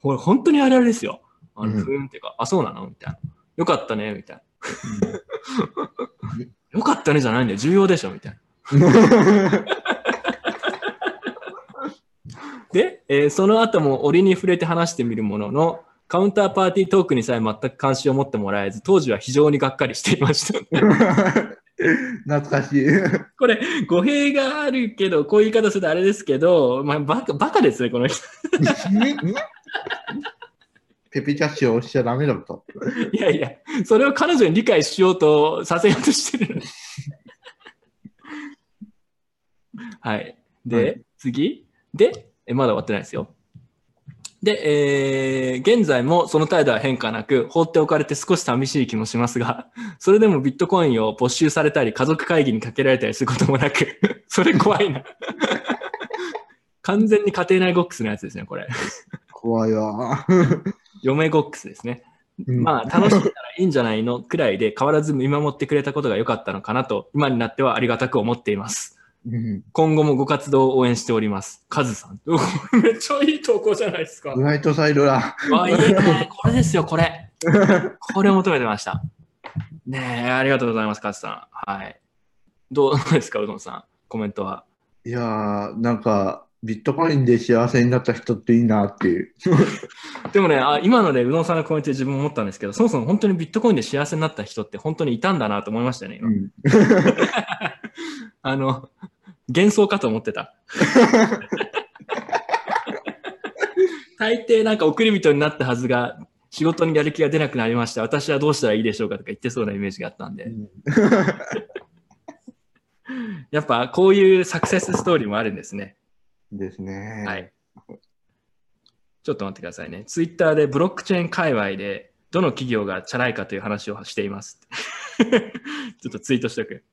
これ本当にあるあるですよ。あのうん不運っていうか、あ、そうなの？みたいな。よかったねみたいな。よかったねじゃないんだよ。重要でしょみたいな。で、えーその後も折に触れて話してみるものの、カウンターパーティートークにさえ全く関心を持ってもらえず、当時は非常にがっかりしていました。懐かしい。これ、語弊があるけど、こういう言い方するとあれですけど、まあ、バカバカですね、この人。ペペキャッシュを押しちゃダメだと。いやいや、それを彼女に理解しようとさせようとしてるの。はい。で、はい次でえ、まだ終わってないですよ。で、えー現在もその態度は変化なく、放っておかれて少し寂しい気もしますが、それでもビットコインを没収されたり、家族会議にかけられたりすることもなく、それ怖いな。完全に家庭内ゴックスのやつですね、これ。怖いわ。嫁ゴックスですね。うんまあ、楽しんだらいいんじゃないのくらいで変わらず見守ってくれたことが良かったのかなと、今になってはありがたく思っています。うん今後もご活動を応援しております。カズさん。お めっちゃいい投稿じゃないですか。ブライトサイドだ。わいいね。これですよ、これ。これを求めてました。ねえ、ありがとうございます、カズさん。はい。どうですか、うどんさん。コメントは。いやー、なんか、ビットコインで幸せになった人っていいなっていう。でもね、あ今のでうどんさんのコメントで自分も思ったんですけど、そもそも本当にビットコインで幸せになった人って本当にいたんだなと思いましたね、今。うんあの、幻想かと思ってた。大抵なんか送り人になったはずが、仕事にやる気が出なくなりました。私はどうしたらいいでしょうかとか言ってそうなイメージがあったんで。やっぱこういうサクセスストーリーもあるんですね。ですね。はい。ちょっと待ってくださいね。ツイッターでブロックチェーン界隈でどの企業がチャラいかという話をしています。ちょっとツイートしておく。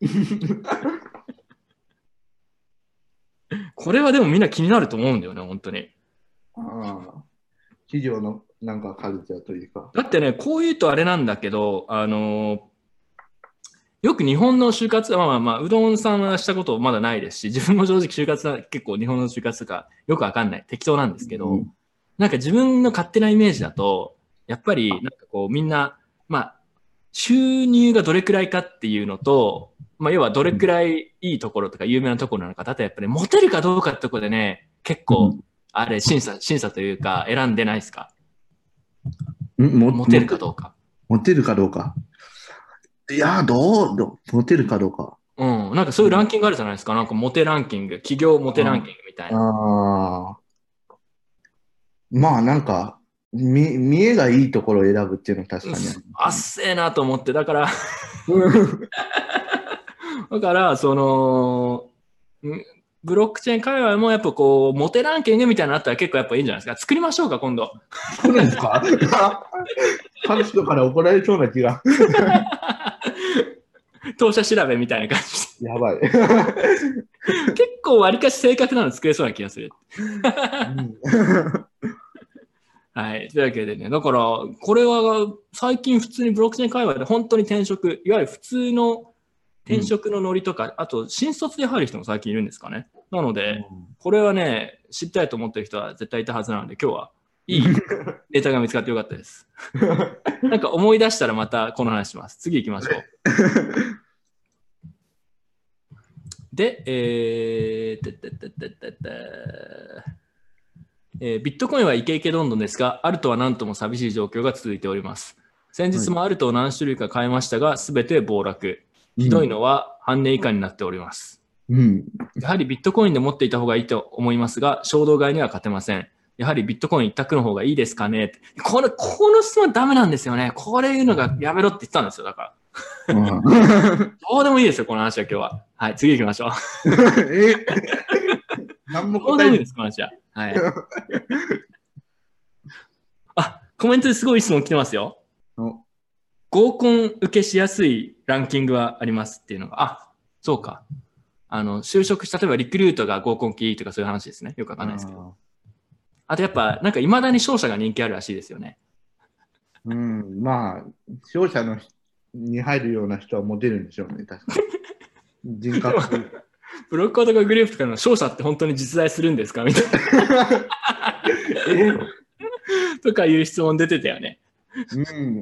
これはでもみんな気になると思うんだよね、本当に。ああ企業のなんかカルチャーというか。だってね、こう言うとあれなんだけど、あのよく日本の就活、まあまあまあ、うどんさんはしたことまだないですし、自分も正直就活は結構日本の就活とかよくわかんない。適当なんですけど、うんなんか自分の勝手なイメージだと、やっぱりなんかこうみんな、まあ、収入がどれくらいかっていうのと、まあ、要はどれくらいいいところとか有名なところなのか、例えばやっぱりモテるかどうかってところでね、結構、あれ、審査、審査というか選んでないですか？んもモテるかどうか。モテるかどうか？いや、どう、モテるかどうか。うん。なんかそういうランキングあるじゃないですか？なんかモテランキング、企業モテランキングみたいな。ああ。まあなんか、見、見えがいいところを選ぶっていうのは確かにある。あっせえなと思って、だから、だから、その、んブロックチェーン界隈もやっぱこう、モテランキングみたいなのあったら結構やっぱいいんじゃないですか。作りましょうか、今度。来るんですか彼女から怒られそうな気が。当社調べみたいな感じやばい。で。結構割かし正確なの作れそうな気がする。はい。というわけでね、だから、これは最近普通にブロックチェーン界隈で本当に転職、いわゆる普通の転職のノリとか、あと新卒で入る人も最近いるんですかね。なので、これはね、知りたいと思ってる人は絶対いたはずなので、今日は いいデータが見つかってよかったです。なんか思い出したらまたこの話します。次行きましょう。で、えーてってってってってってえービットコインはイケイケどんどんですが、アルトはなんとも寂しい状況が続いております。先日もアルトを何種類か買いましたが、すべて暴落。ひどいのは半値以下になっております。うん。やはりビットコインで持っていた方がいいと思いますが、衝動買いには勝てません。やはりビットコイン一択の方がいいですかねこれ、この質問ダメなんですよね。これ言うのがやめろって言ったんですよ。だから。うんどうでもいいですよ、この話は今日は。はい、次行きましょう。え？何もどう答えないでもいいです、この話は。はい。あ、コメントですごい質問来てますよ。の合コン受けしやすいランキングはありますっていうのが、あ、そうか。あの、就職した、例えばリクルートが合コンキーとかそういう話ですね。よくわかんないですけど。あとやっぱ、なんか未だに勝者が人気あるらしいですよね。うん、まあ、勝者のに入るような人はモテるんでしょうね、確かに。人格。ブロックとかグループとかの勝者って本当に実在するんですか？みたいな。え とかいう質問出てたよね。うん。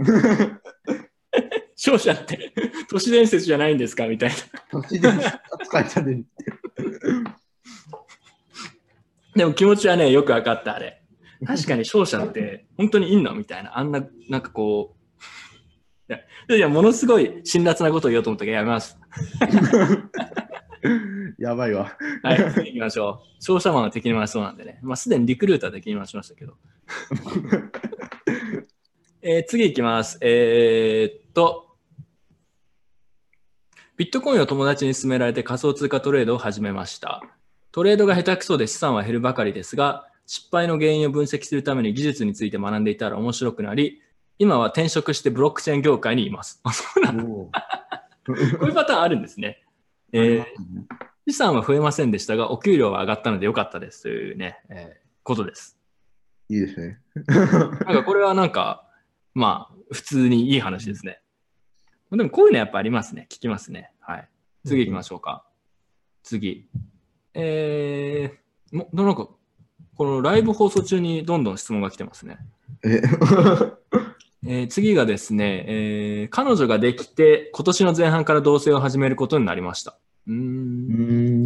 勝者って都市伝説じゃないんですか？みたいな。年で扱いされる。でも気持ちはね、よく分かった、あれ。確かに勝者って本当にいんの？みたいな。あんな、なんかこう。いや、いやものすごい辛辣なことを言おうと思ったけどやめます。やばいわ。はい、次行きましょう。勝者マンは敵に回しそうなんでね。まあ、すでにリクルーターで敵に回しましたけど。えー次行きます。えーっと、ビットコインを友達に勧められて仮想通貨トレードを始めました。トレードが下手くそで資産は減るばかりですが、失敗の原因を分析するために技術について学んでいたら面白くなり、今は転職してブロックチェーン業界にいます。あそうなんこういうパターンあるんですね。えー資産は増えませんでしたが、お給料は上がったので良かったですというね、えーことです。いいですね。なんかこれはなんか、まあ、普通にいい話ですね。でもこういうのやっぱありますね。聞きますね。はい。次行きましょうか。次。えー、もなんか、このライブ放送中にどんどん質問が来てますね。え？えー次がですね、えー彼女ができて、今年の前半から同棲を始めることになりました。うーんう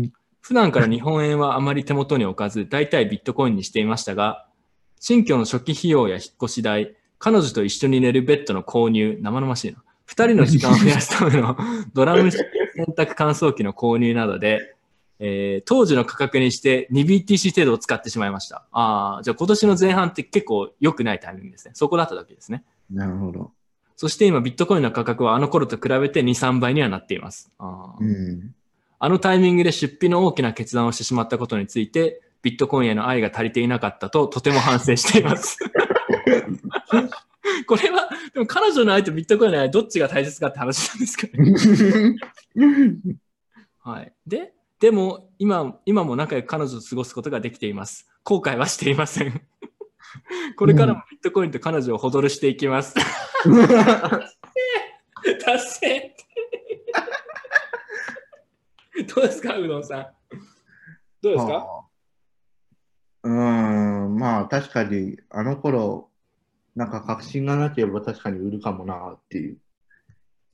ん。普段から日本円はあまり手元に置かず、大体ビットコインにしていましたが、新居の初期費用や引っ越し代、彼女と一緒に寝るベッドの購入、生々しいな。二人の時間を増やすための ドラム式洗濯乾燥機の購入などで、えー当時の価格にして 2BTC 程度を使ってしまいました。ああ、じゃあ今年の前半って結構良くないタイミングですね。そこだった時ですね。なるほど。そして今ビットコインの価格はあの頃と比べて2、3倍にはなっています。あーうん。あのタイミングで出費の大きな決断をしてしまったことについて、ビットコインへの愛が足りていなかったととても反省しています。これは、でも彼女の愛とビットコインの愛、どっちが大切かって話なんですかね。はい。で、でも今、今も仲良く彼女と過ごすことができています。後悔はしていません。これからもビットコインと彼女をほどるしていきます。達成どうですか、うどんさん。どうですか、うーん、まあ確かにあの頃なんか確信がなければ確かに売るかもなっていう。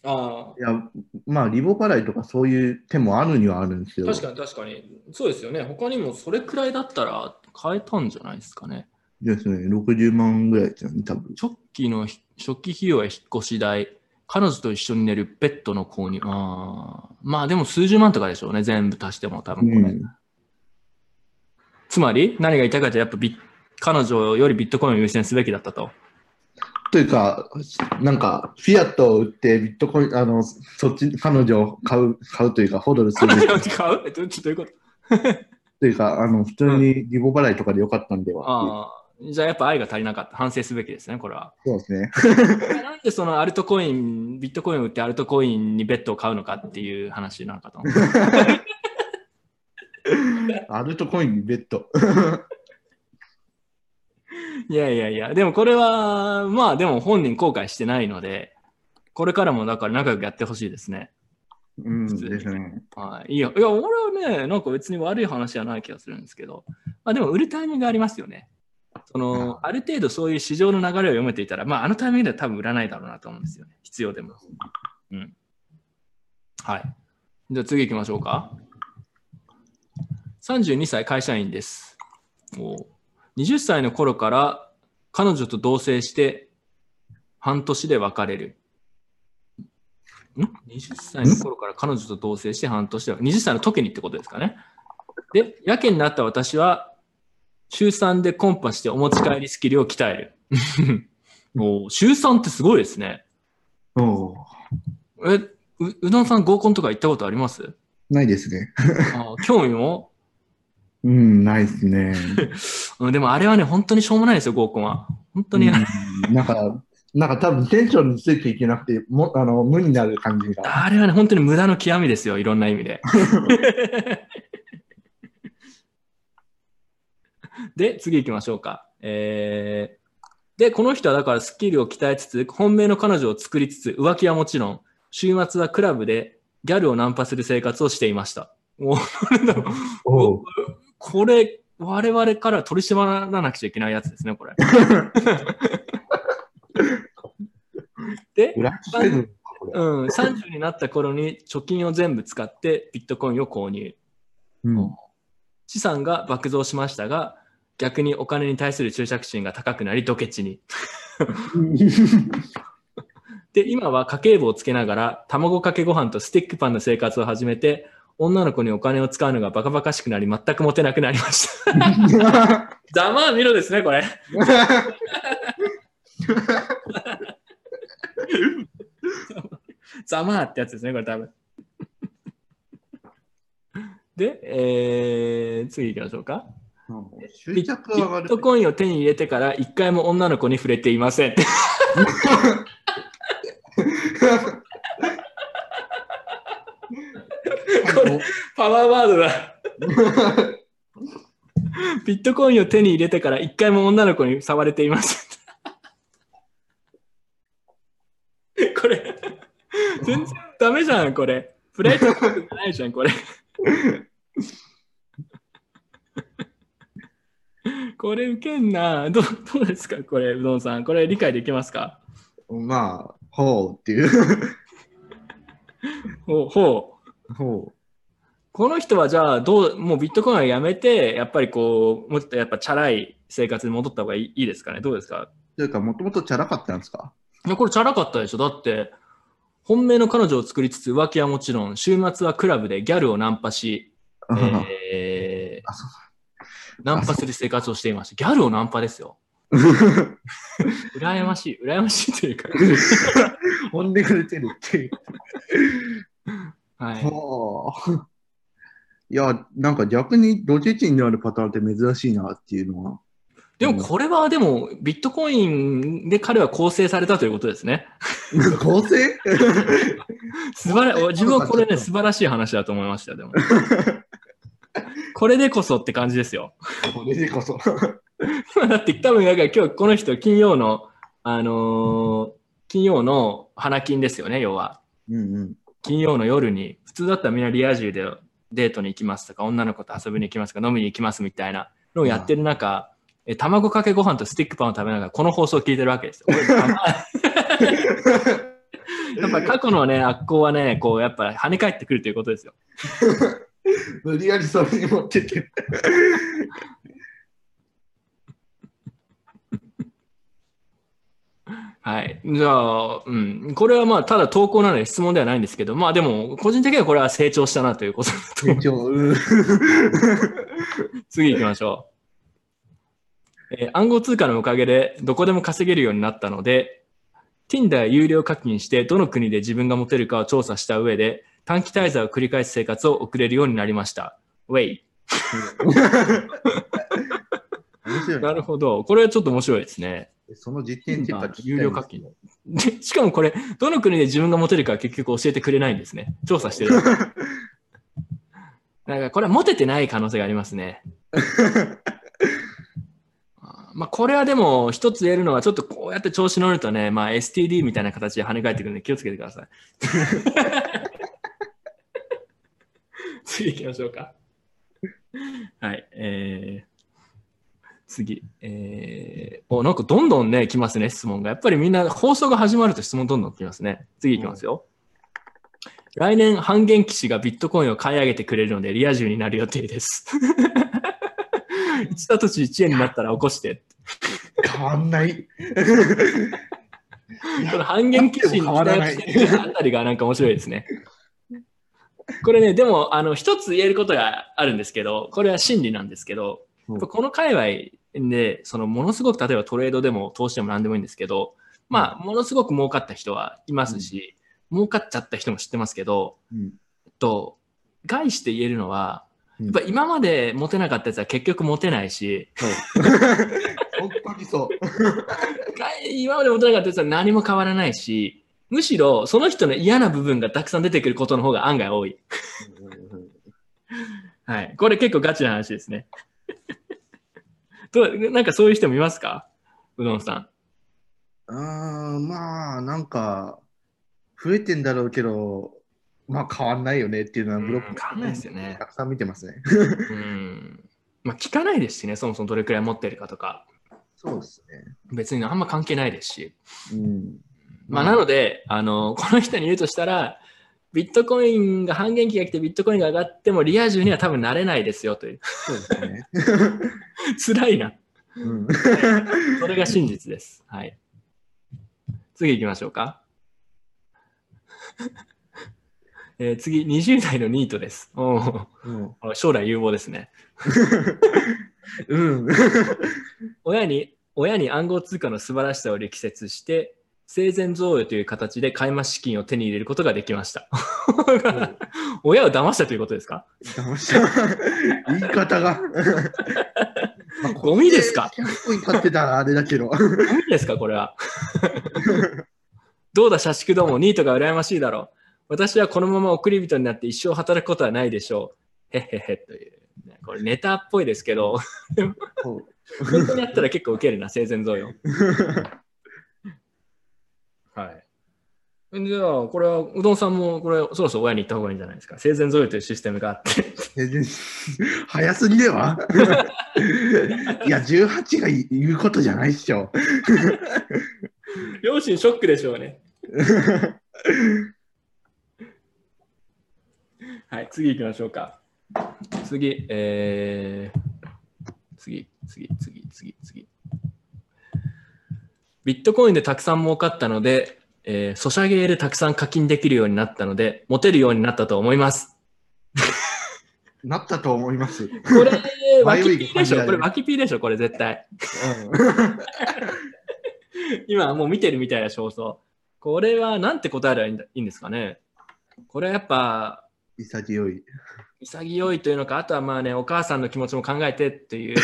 あいや、まあ、リボ払いとかそういう手もあるにはあるんですけど、確かに確かに。そうですよね。他にもそれくらいだったら買えたんじゃないですかね。ですね、60万ぐらいですよね、多分。初期のひ初期費用や引っ越し代、彼女と一緒に寝るベッドの購入。あーまあでも数十万とかでしょうね。全部足しても多分これ。うんつまり何が言いたいかというとやっぱ彼女よりビットコインを優先すべきだったと。というか、なんか、フィアットを売ってビットコイン、あの、そっち、彼女を買う、買うというか、ホドルする彼女を買う？えどちょっとどういうこと？というか、あの、普通にリボ払いとかでよかったんではう。ああ。じゃあやっぱ愛が足りなかった。反省すべきですね、これは。そうですね。なんでそのアルトコイン、ビットコインを売ってアルトコインにベッドを買うのかっていう話なのかと思う。アルトコインにベッド。いやいやいや、でもこれは、まあでも本人後悔してないので、これからもだから仲良くやってほしいですね。うん、ですね。はい。いや、いや、俺はね、なんか別に悪い話じゃない気がするんですけど、まあでも売るタイミングがありますよね。その、ある程度そういう市場の流れを読めていたら、まああのタイミングでは多分売らないだろうなと思うんですよね。必要でも。うん。はい。じゃあ次行きましょうか。32歳会社員です。おう20歳の頃から彼女と同棲して半年で別れる。ん ?20 歳の頃から彼女と同棲して半年で、20歳の時にってことですかね。で、やけになった私は、週3でコンパしてお持ち帰りスキルを鍛える。おう週3ってすごいですね。おうえ、ううどんさん合コンとか行ったことあります？ないですね。あ興味も？うん、ないですね。うんでもあれはね、本当にしょうもないですよ、合コンは。本当に、うんなんか、なんか多分テンションについていけなくて、もあの無になる感じが。あれはね、本当に無駄の極みですよ、いろんな意味で。で、次行きましょうか。えー、で、この人はだからスキルを鍛えつつ、本命の彼女を作りつつ、浮気はもちろん、週末はクラブでギャルをナンパする生活をしていました。おうこれ、我々から取り締まらなきゃいけないやつですね、これ。で、うん、30になった頃に貯金を全部使ってビットコインを購入。うん資産が爆増しましたが、逆にお金に対する執着心が高くなり、ドケチに。で、今は家計簿をつけながら、卵かけご飯とスティックパンの生活を始めて、女の子にお金を使うのがバカバカしくなり、全くモテなくなりました。ざまあ見ろですね、これ。ざまあってやつですね、これ多分。で、えー、次行きましょうか。執ビット。コインを手に入れてから一回も女の子に触れていません。これパワーワードだ。ビットコインを手に入れてから一回も女の子に触れていません。これ、全然ダメじゃん、これ。プライドじゃないじゃん、これ。これウケんな。どうどうですか、これ、うどんさん。これ理解できますか？まあ、ほうっていう。ほうほう。ほこの人はじゃあ、どう、もうビットコインはやめて、やっぱりこう、もうちょっとやっぱチャラい生活に戻った方がいいいいですかね？どうですか？う。というか、もともとチャラかったんですか？いや、これチャラかったでしょ。だって、本命の彼女を作りつつ、浮気はもちろん、週末はクラブでギャルをナンパし、えー、ナンパする生活をしていました。ギャルをナンパですよ。羨ましい。羨ましいというか。ほんでくれてるっていう。はい。ほう。いや、なんか逆にロジチになるパターンって珍しいなっていうのは。でもこれはでも、ビットコインで彼は構成されたということですね。構成？素晴ら自分はこれね、素晴らしい話だと思いましたよ、でも。これでこそって感じですよ。これでこそ。だって多分なんか今日この人金曜の、あのー金曜の花金ですよね、要は。うんうん。金曜の夜に、普通だったらみんなリア充でデートに行きますとか、女の子と遊びに行きますとか、飲みに行きますみたいなのをやってる中、え卵かけご飯とスティックパンを食べながらこの放送を聞いてるわけですよ。やっぱ過去のね、悪行はね、こう、やっぱ跳ね返ってくるということですよ。無理やりそれに持ってってはい。じゃあ、うん。これはまあ、ただ投稿なので質問ではないんですけど、まあでも、個人的にはこれは成長したなということだと思う一応うん次行きましょう。えー暗号通貨のおかげでどこでも稼げるようになったので、Tinder 有料課金してどの国で自分が持てるかを調査した上で、短期滞在を繰り返す生活を送れるようになりました。ウェイ。なるほど。これはちょっと面白いですね。その実験っていうか Tinder 有料課金。で しかもこれ、どの国で自分が持てるかは結局教えてくれないんですね。調査してる。なんかこれは持ててない可能性がありますね。まあ、これはでも一つ言えるのは、ちょっとこうやって調子乗るとね、まあ、STD みたいな形で跳ね返ってくるんで気をつけてください。次行きましょうか。はい。えー、次。えー、お、なんかどんどんね、来ますね、質問が。やっぱりみんな放送が始まると質問どんどん来ますね。次行きますよ。来年、半減騎士がビットコインを買い上げてくれるので、リア充になる予定です。1だとし1円になったら起こして。変わんない。この半減騎士に期待してるあたりがなんか面白いですね。これね、でも、あの、一つ言えることがあるんですけど、これは真理なんですけど、うんこの界隈で、その、ものすごく、例えばトレードでも投資でも何でもいいんですけど、まあ、ものすごく儲かった人はいますし、儲かっちゃった人も知ってますけど、うんと、概して言えるのは、うんやっぱ今までモテなかったやつは結局モテないし、そう 本当にそう。今までモテなかったやつは何も変わらないし、むしろその人の嫌な部分がたくさん出てくることの方が案外多い。はい。これ結構ガチな話ですね。どうなんかそういう人もいますか？うどんさん。うーん、まあ、なんか、増えてんだろうけど、まあ変わんないよねっていうのはブロック、うん変わんないですよねたくさん見てますね。うん。まあ聞かないですしね、そもそもどれくらい持ってるかとか。そうですね。別にあんま関係ないですし。うん。まあなので、あの、この人に言うとしたら、ビットコインが半減期が来てビットコインが上がってもリア充には多分なれないですよという。そうですね。辛いな。うん。それが真実です。はい。次行きましょうか。えー次、20代のニートです。おーうん。将来有望ですね。うん。親に、親に暗号通貨の素晴らしさを力説して、生前贈与という形で買い増し資金を手に入れることができました。親を騙したということですか？騙した。言い方が。ま あゴミですか？100個に立ってたらあれだけど。何ですか、これは。どうだ、社畜ども、ニートが羨ましいだろう。私はこのまま送り人になって一生働くことはないでしょう。へっへっへという。ねこれネタっぽいですけど、本当にやったら結構ウケるな、生前贈与。はい。じゃあ、これは、うどんさんも、これ、そろそろ親に言った方がいいんじゃないですか？生前贈与というシステムがあって。早すぎではいや、18が言うことじゃないっしょ。両親ショックでしょうね。はい、次行きましょうか。次、えー、次、次、次、次、次。ビットコインでたくさん儲かったので、えー、ソシャゲでたくさん課金できるようになったので、モテるようになったと思います。なったと思います。これ、ワキピーでしょ？これワキピーでしょ？これ絶対。今もう見てるみたいな焦燥。これはなんて答えればいいんだいいんですかね？これはやっぱ潔い。潔いというのか、あとはまあね、お母さんの気持ちも考えてっていう。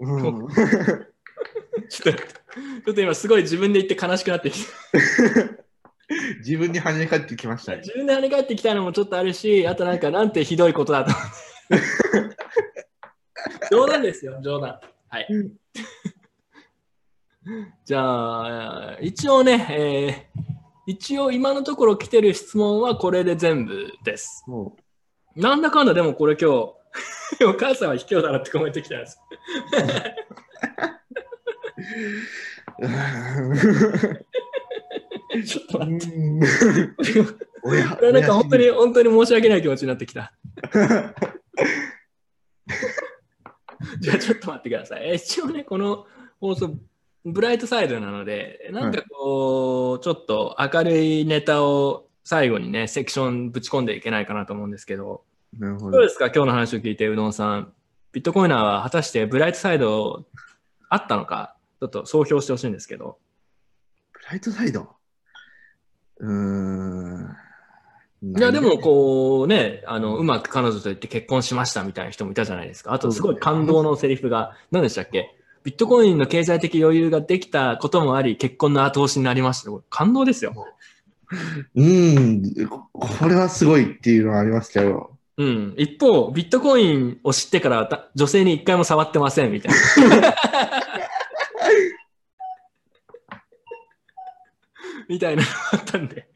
うん、ちょっと ちょっと今すごい自分で言って悲しくなってきた。自分に跳ね返ってきましたね。自分で跳ね返ってきたのもちょっとあるし、あとなんかなんてひどいことだと思って。冗談ですよ、冗談。はい。じゃあ、一応ね、えー一応今のところ来てる質問はこれで全部です。もなんだかんだでもこれ今日、お母さんは卑怯だなってコメント来たんです。うちょっと待って。なんか本当に、本当に申し訳ない気持ちになってきた。じゃあちょっと待ってください。え一応ね、この放送、ブライトサイドなので、なんかこう、ちょっと明るいネタを最後にね、セクションぶち込んでいけないかなと思うんですけど、なるほど。どうですか、今日の話を聞いて、うどんさん。ビットコイナーは果たしてブライトサイドあったのか、ちょっと総評してほしいんですけど。ブライトサイド？うーん。いや、でも、こうね、あの、うまく彼女と言って結婚しましたみたいな人もいたじゃないですか。あと、すごい感動のセリフが、何でしたっけ？ビットコインの経済的余裕ができたこともあり、結婚の後押しになりました。これ感動ですよ。うん、ここれはすごいっていうのはありましたよ。うん。一方、ビットコインを知ってからた女性に一回も触ってませんみたいな。みたいなのがあったんで、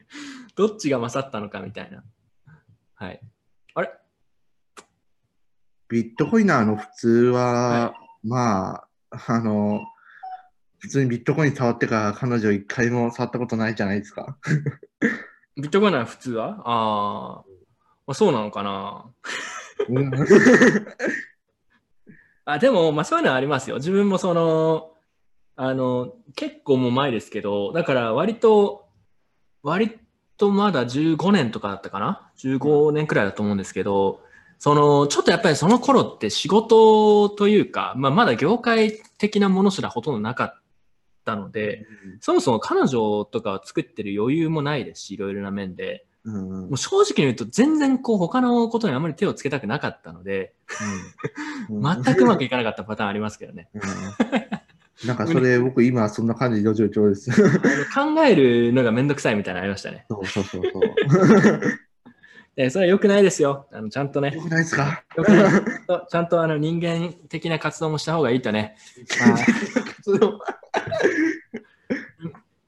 どっちが勝ったのかみたいな。はい。あれ？ビットコイナーの普通は、まあ、あの、普通にビットコイン触ってから彼女一回も触ったことないじゃないですか。ビットコインは普通は？あーまあ、そうなのかな。うん あでも、まあ、そういうのはありますよ。自分もその、あの、結構もう前ですけど、だから割と、割とまだ15年とかだったかな ?15 年くらいだと思うんですけど、その、ちょっとやっぱりその頃って仕事というか、まあ、まだ業界的なものすらほとんどなかったので、そもそも彼女とかを作ってる余裕もないですし、いろいろな面で。うんもう正直に言うと全然こう他のことにあまり手をつけたくなかったので、うん 全くうまくいかなかったパターンありますけどね。うんなんかそれ、僕今そんな感じの状況です。考えるのがめんどくさいみたいなのありましたね。そうそうそうそう。えそれは良くないですよ。あのちゃんとねよ、くないですか？良くないちゃんとあの人間的な活動もした方がいいとね、まあ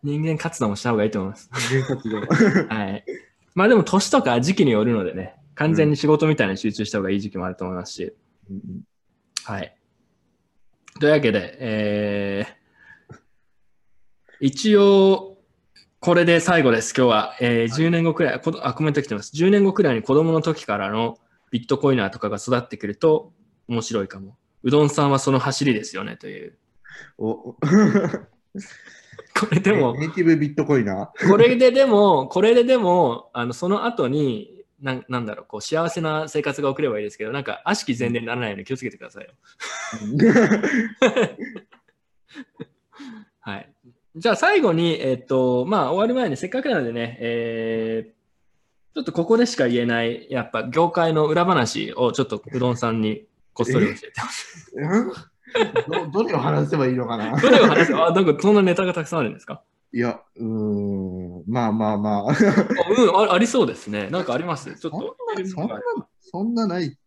人間活動もした方がいいと思います。人間活動。はい。まあでも年とか時期によるのでね、完全に仕事みたいに集中した方がいい時期もあると思いますし、うんはい。というわけで、えー、一応、これで最後です、今日は。えー10年後くらい、こあ、コメント来てます。10年後くらいに子供の時からのビットコイナーとかが育ってくると面白いかも。うどんさんはその走りですよね、という。お これでも、ネイティブビットコイナこれででも、これででも、あのその後に、なんなんだろう、こう幸せな生活が送ればいいですけど、なんか悪しき前例にならないように気をつけてくださいよ。ー。はい。じゃあ最後に、えっと、まあ終わる前にせっかくなのでね、えーちょっとここでしか言えない、やっぱ業界の裏話をちょっとうどんさんにこっそり教えてほしい。うんどどれを話せばいいのかな？どれを話すあ、なんかそんなネタがたくさんあるんですか？いや、うーん、まあまあまあ。あうんあ、ありそうですね。なんかありますちょっと。そんな、そんなない。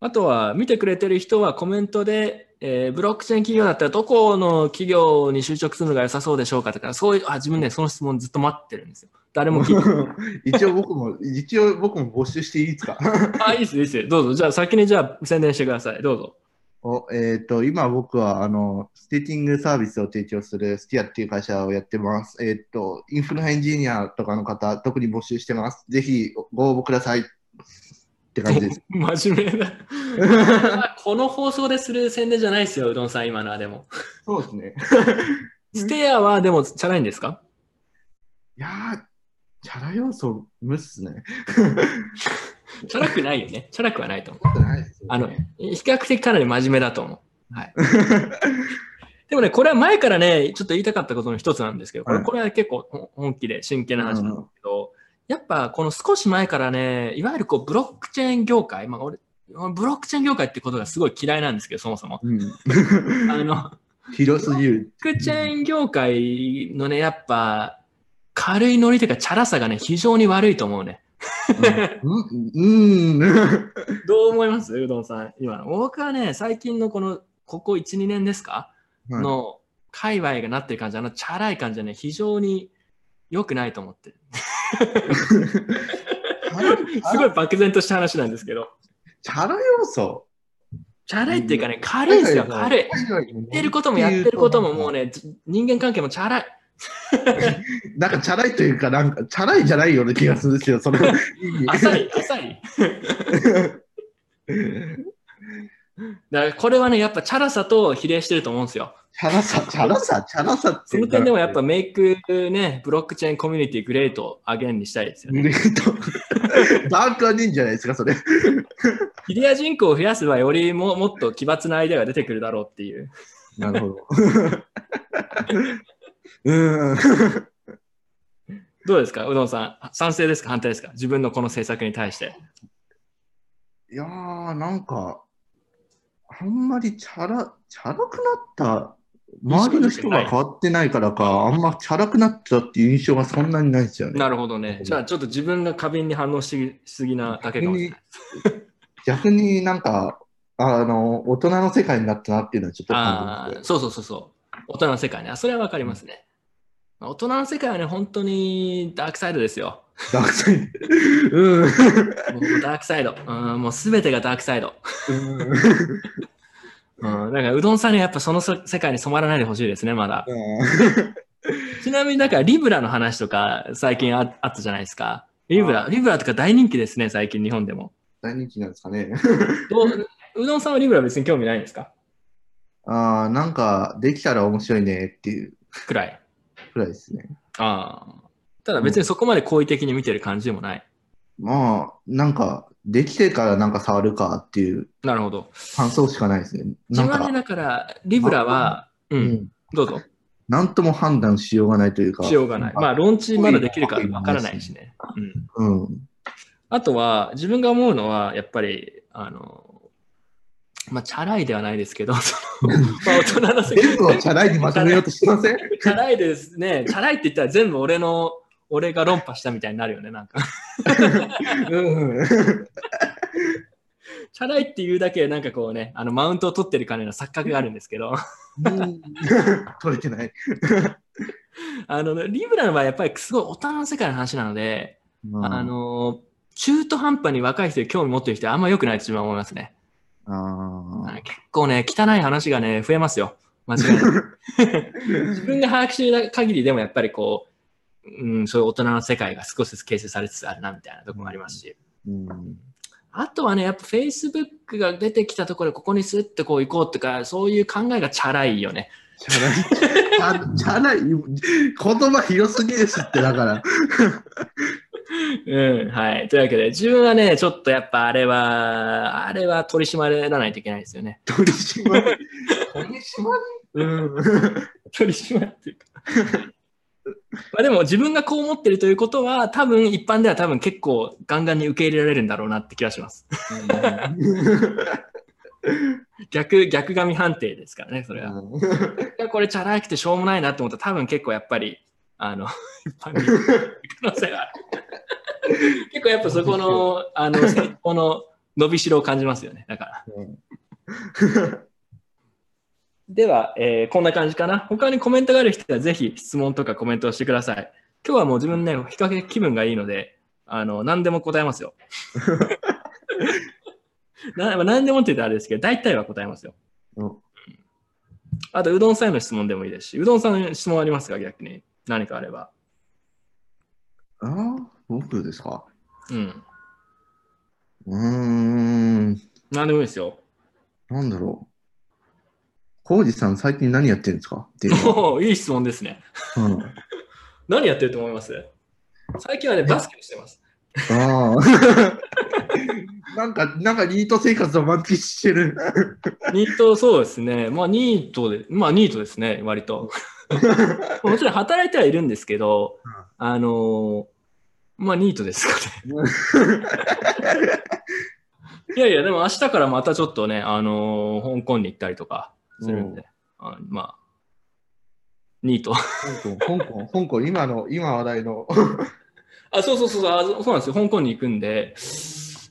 あとは見てくれてる人はコメントで、えーブロックチェーン企業だったらどこの企業に就職するのが良さそうでしょうかとか、そういう、あ、自分ね、その質問ずっと待ってるんですよ。誰も聞いて 一応僕も、一応僕も募集していいですか？あ、いいです、いいです。どうぞ。じゃあ先にじゃあ宣伝してください。どうぞ。おえっ、と、今僕は、あの、ステーティングサービスを提供するスティアっていう会社をやってます。えっ、と、インフラエンジニアとかの方、特に募集してます。ぜひご応募ください。って感じです。真面目だ。この放送でする宣伝じゃないですよ、うどんさん、今のはでも。そうですね。ステアはでもチャラいんですか？いやー、チャラ要素、無っすね。チャラくないよね。チャラくはないと思う。あの、比較的かなり真面目だと思う。はい。でもね、これは前からね、ちょっと言いたかったことの一つなんですけど、これ,、はいこれは結構ほ本気で真剣な話なんですけど、やっぱこの少し前からね、いわゆるこうブロックチェーン業界、まあ俺、ブロックチェーン業界ってことがすごい嫌いなんですけど、そもそも。うん、あの、広すぎる。ブロックチェーン業界のね、やっぱ、軽いノリというか、チャラさがね、非常に悪いと思うね。うん、うん、どう思います？うどんさん、今。の。僕はね、最近のこの、ここ1、2年ですか、はい。の、界隈がなってる感じ、あの、チャラい感じはね、非常に良くないと思ってる。すごい漠然とした話なんですけど。チャラ要素？チャラいっていうかね、軽いですよ、軽い。言言ってることもやってることももうね、人間関係もチャラい。なんかチャラいというか、なんかチャラいじゃないような気がするんですよ、その意味。浅い、浅い。だからこれはね、やっぱチャラさと比例してると思うんですよ。チャラさ、チャラさ、チャラさって。その点でもやっぱメイクね、ブロックチェーンコミュニティグレートアゲンにしたいですよね。グレート。ダークはねえんじゃないですか、それ。キリア人口を増やせばよりももっと奇抜なアイデアが出てくるだろうっていう。なるほど。うん。どうですか、うどんさん。賛成ですか？反対ですか？自分のこの政策に対して。いやー、なんか、あんまりチャラ、チャラくなった、周りの人が変わってないからか、あんまチャラくなったっていう印象がそんなにないですよね。なるほどね。じゃあちょっと自分が過敏に反応しすぎなだけかもしれない。逆になんか、あの、大人の世界になったなっていうのはちょっとああ、感じそうそうそうそう。大人の世界ね。あそれはわかりますね。まあ大人の世界はね、本当にダークサイドですよ。ダークサイド。うん。もうダークサイド。うん、もうすべてがダークサイド。うん、だからうどんさんにはやっぱその世世界に染まらないでほしいですね、まだ。ちなみになんかリブラの話とか最近ああったじゃないですか。リブラ、リブラとか大人気ですね、最近日本でも。大人気なんですかね。どううどんさんはリブラ別に興味ないんですか？ああ、なんか、できたら面白いねっていうくらい。くらいですね。ああ。ただ別にそこまで好意的に見てる感じでもない。まあ、なんか、できてからなんか触るかっていうなるほど。感想しかないですね。なん分はね、、だから、リブラは、う、うんん、どうぞ。なんとも判断しようがないというか。しようがない。まあ、ローンチまだできるかわからないしね。うん。うん。あとは、自分が思うのは、やっぱり、あの、まあ、チャラいではないですけど、まあ、大人の世界全部をチャラいにまとめようとしてません？チャラいですね。チャラいって言ったら全部俺の、俺が論破したみたいになるよね、なんか。うん。チャラいっていうだけ、なんかこうね、あの、マウントを取ってるかのような錯覚があるんですけど、取れてない。あの、リブラの場合、やっぱりすごい大人の世界の話なので、あの、中途半端に若い人に興味持ってる人はあんま良くないと自分は思いますね。ああ結構ね、汚い話がね、増えますよ。間違いない。自分が把握している限りでもやっぱりこう、うん、そういう大人の世界が少しずつ形成されつつあるなみたいなところもありますし。うんあとはね、やっぱ Facebook が出てきたところでここにスッとこう行こうとか、そういう考えがチャラいよね。チャラい。チャラい。言葉広すぎですって、だから。うん、はい。というわけで、自分はね、ちょっとやっぱあれは、あれは取り締まらないといけないですよね。取り締まり？取り締まり。うん。取り締まっていうか。まあでも自分がこう思ってるということは多分一般では多分結構ガンガンに受け入れられるんだろうなって気がします。逆、逆髪判定ですからね、それは。これチャラくてしょうもないなって思ったら多分結構やっぱり、あの、一般に可能性がある。結構やっぱそこの、あの、成功の伸びしろを感じますよね。だから。では、えーこんな感じかな。他にコメントがある人はぜひ質問とかコメントをしてください。今日はもう自分ね、比較的気分がいいので、あの、何でも答えますよ。なまあ何でもって言ったらあれですけど、大体は答えますよ。うんあと、うどんさんへの質問でもいいですし、うどんさんの質問ありますか逆に。何かあれば。ああ、僕ですか？うん。うーん。何でもいいですよ。なんだろう。コウジさん、最近何やってるんですか？っていう。おーいい質問ですね。うん 何やってると思います？最近はね、バスケをしてます。ああ。なんか、なんかニート生活を満喫してる。ニート、そうですね。まあ、ニートで、まあ、ニートですね、割と。もちろん働いてはいるんですけど、あのーまあ、ニートですかね。いやいや、でも明日からまたちょっとね、あのー香港に行ったりとかするんで、あまあ、ニート。香港、香港、香港、今の、今話題の。あ、そうそうそうそうあ、そうなんですよ。香港に行くんで、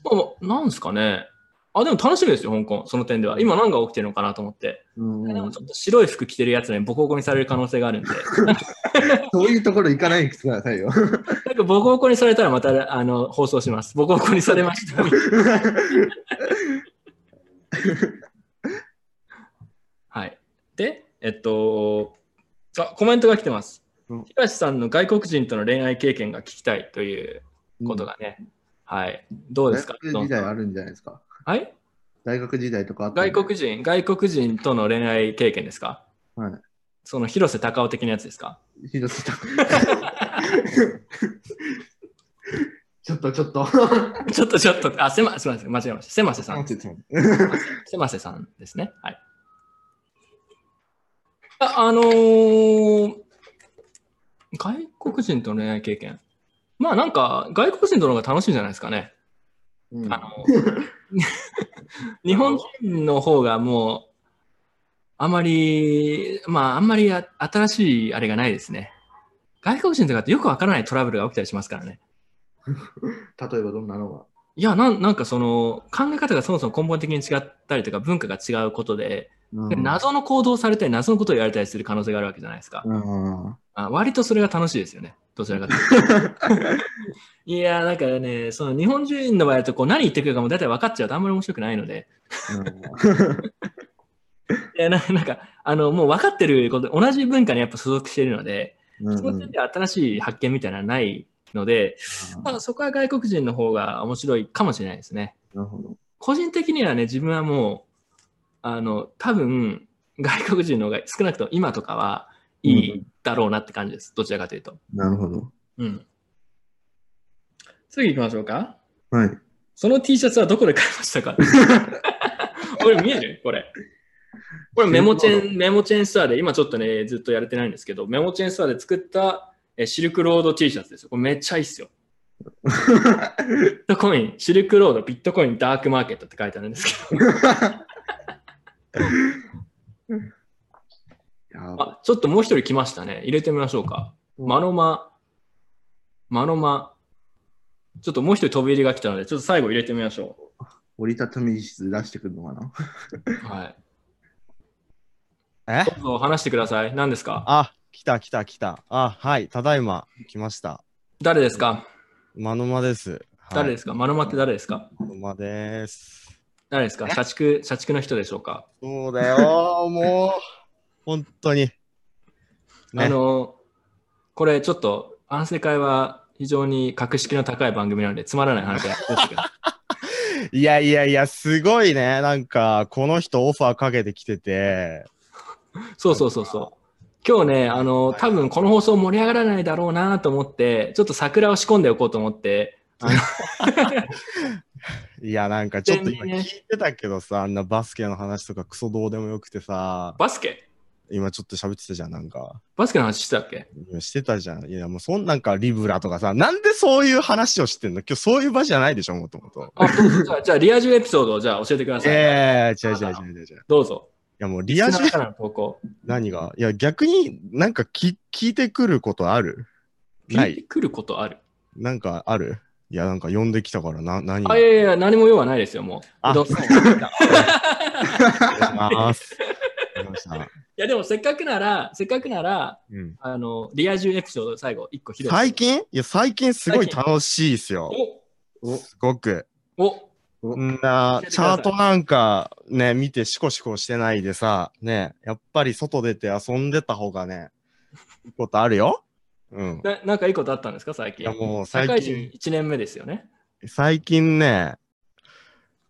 まあ、なんですかね。あ、でも楽しみですよ、香港。その点では。今何が起きてるのかなと思って。うんでもちょっと白い服着てるやつにボコボコにされる可能性があるんで。そういうところ行かないでくださいよ。なんかボコボコにされたらまたあの放送します。ボコボコにされました。はい。で、えっと、あ、コメントが来てますうん。東さんの外国人との恋愛経験が聞きたいということがね。はい。どうですか？時代あるんじゃないですか？はい？大学時代とか外国人、外国人との恋愛経験ですか？はい。その広瀬隆夫的なやつですか？広瀬隆 ちょっとちょっと。ちょっとちょっと、あ、せま、すみません、間違えました。せませさん。せませさんですね。はい。あ、あのー外国人との恋愛経験。まあなんか、外国人との方が楽しいんじゃないですかね。うんあの、日本人の方がもう、あまり、まああんまりあ新しいあれがないですね。外国人とかってよくわからないトラブルが起きたりしますからね。例えばどんなのが？いや、なんなんかその考え方がそもそも根本的に違ったりとか文化が違うことで、うん謎の行動をされたり、謎のことを言われたりする可能性があるわけじゃないですか。うんあ割とそれが楽しいですよね。どちらかというと。いや、なんかね、その日本人の場合だとこう何言ってくるかも大体分かっちゃうとあんまり面白くないので、いやななんかあのもう分かってること、同じ文化にやっぱ所属しているので、うんその点では新しい発見みたいなのはないので、まあ、そこは外国人の方が面白いかもしれないですね。なるほど。個人的にはね、自分はもう、あの、多分、外国人の方が少なくとも今とかはいいだろうなって感じです。どちらかというと。なるほど。うん。次行きましょうか。はい。その T シャツはどこで買いましたか？これ見える？これ。これメモチェン、メモチェーンストアで、今ちょっとね、ずっとやれてないんですけど、メモチェーンストアで作ったえシルクロード T シャツですよ。これめっちゃいいっすよ。ビットコイン、シルクロード、ビットコイン、ダークマーケットって書いてあるんですけど。あ、ちょっともう一人来ましたね。入れてみましょうか。マノマ、マノマ。ちょっともう一人飛び入りが来たので、ちょっと最後入れてみましょ折りたたみ室出してくるのかな？う。はい。え？どうぞ話してください。何ですか？あ、来た来た来た。あ、はい、ただいま来ました。誰ですか？マノマです。誰ですすか？マノマって誰ですか？マノマです。誰ですか？社畜、社畜の人でしょうか、そうだよ、もう、本当に。ねあの、これちょっと、反省会は非常に格式の高い番組なので、つまらない話はやってほしいけど。いやいやいや、すごいね。なんか、この人オファーかけてきてて、そうそうそうそう。今日ね、あの、多分この放送盛り上がらないだろうなと思って、ちょっと桜を仕込んでおこうと思って、いや、なんかちょっと今聞いてたけどさ、あんなバスケの話とかクソどうでもよくてさ、バスケ？今ちょっと喋ってたじゃん、なんか。バスケの話してたっけ？今してたじゃん。いや、もうそんなんかリブラとかさ、なんでそういう話をしてんの？今日そういう場じゃないでしょ、もともと。あ、どうぞじゃあ、じゃあリア充エピソードをじゃあ教えてください。ええ違う違う違う違う違う。いどうぞ。や、もうリア充。何が？いや、逆になんかき聞いてくることある？聞いてくることある？なんかある？いや、なんか呼んできたからな、何あ、いやいや、何も用はないですよ、もう。あどうぞお願いします。いや、でもせっかくなら、せっかくなら、うん、あの、リア充エピソード最後、一個最近？いや、最近すごい楽しいですよ。おすごく。おなチャートなんかね、見てシコシコしてないでさ、ね、やっぱり外出て遊んでた方がね、いいことあるよ。うん。ななんかいいことあったんですか、最近？いやもう社会最人近、1年目ですよね。最近ね、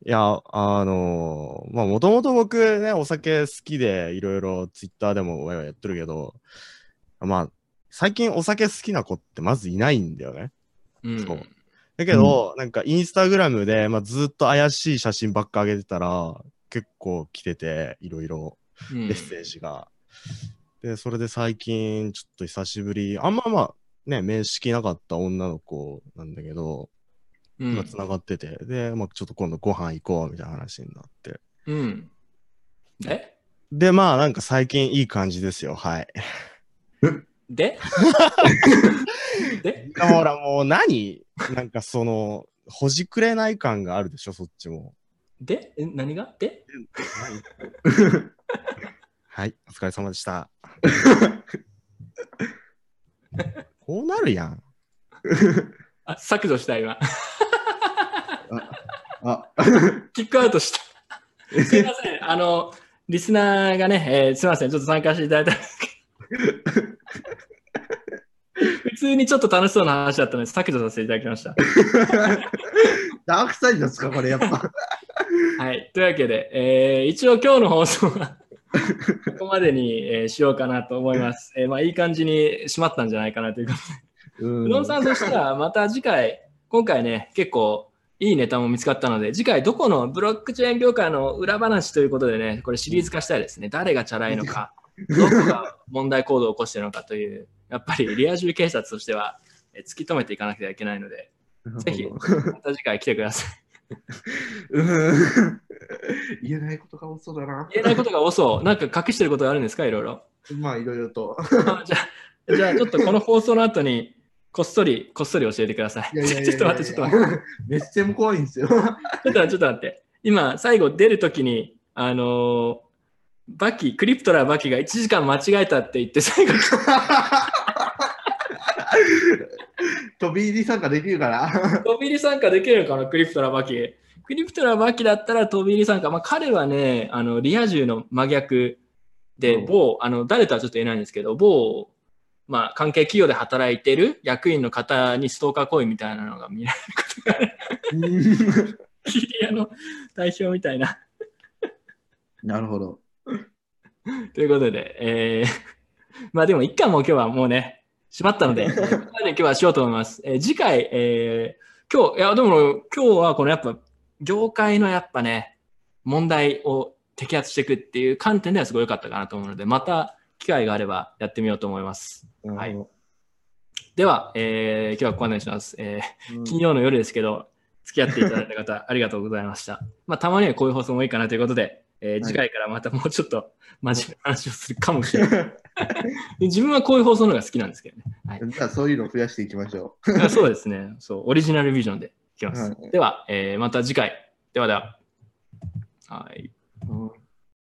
いや、あのーまあ、もともと僕ね、お酒好きで、いろいろツイッターでもやってるけど、まあ、最近お酒好きな子ってまずいないんだよね。うん。そうだけど、なんかインスタグラムで、まあ、ずっと怪しい写真ばっか上げてたら、結構来てて、いろいろうんメッセージが。で、それで最近、ちょっと久しぶり、あんままあ、ね、面識なかった女の子なんだけど、うんが繋がってて、で、まあ、ちょっと今度ご飯行こうみたいな話になって。うん。でで、まあ、なんか最近いい感じですよ、はい。で？で？ほら、もう何？なんかその、ほじくれない感があるでしょ、そっちも。で？え何が？で？はい、お疲れ様でした。こうなるやん。あ、削除した今。あ、キックアウトした。すいません。あの、リスナーがね、えーすいません。ちょっと参加していただいたんですけど。普通にちょっと楽しそうな話だったので削除させていただきました。ダークサイドですか、これやっぱ。はい。というわけで、えー一応今日の放送はここまでに、えーしようかなと思います。えーまあ、いい感じに締まったんじゃないかなということで。ううどんさん、そしたらまた次回、今回ね、結構いいネタも見つかったので、次回どこのブロックチェーン業界の裏話ということでね、これシリーズ化したいですね。誰がチャラいのか、どこが問題行動を起こしているのかという、やっぱりリア充警察としてはえー突き止めていかなきゃいけないので、ぜひまた次回来てください。うん言えないことが多そうだな。言えないことが多そう。なんか隠してることがあるんですか？いろいろ。まあ、いろいろと。あじゃあ、じゃあちょっとこの放送の後に、こっそり、こっそり教えてください。いやいやいやいや ちょっと待って、ちょっと待って。めっちゃも怖いんですよ。ちょっと待って、ちょっと待って。今、最後出るときに、あのーバキ、クリプトラーバキが1時間間違えたって言って、最後、飛び入り参加できるから。飛び入り参加できるのかな、クリプトラーバキ。クリプトラーバキだったら飛び入り参加。まあ、彼はね、あの、リア充の真逆で、うん某、あの、誰とはちょっと言えないんですけど、某、まあ、関係企業で働いてる役員の方にストーカー行為みたいなのが見られることがある。キリアの代表みたいな。なるほど。ということで、えーまあでも一回もう今日はもうね、閉まったので、ここまで今日はしようと思います。えー次回、えー今日、いやでも今日はこのやっぱ、業界のやっぱね、問題を摘発していくっていう観点ではすごい良かったかなと思うので、また機会があればやってみようと思います。はいでは、えー今日はここまでにします。えーうん金曜の夜ですけど、付き合っていただいた方、ありがとうございました。まあ、たまにはこういう放送もいいかなということで、えー次回からまたもうちょっと真面目な話をするかもしれない。自分はこういう放送の方が好きなんですけどね。はい、じゃあ、そういうのを増やしていきましょあそうですね。そう、オリジナルビジョンでいきます。はいでは、えーまた次回。ではでは。はい。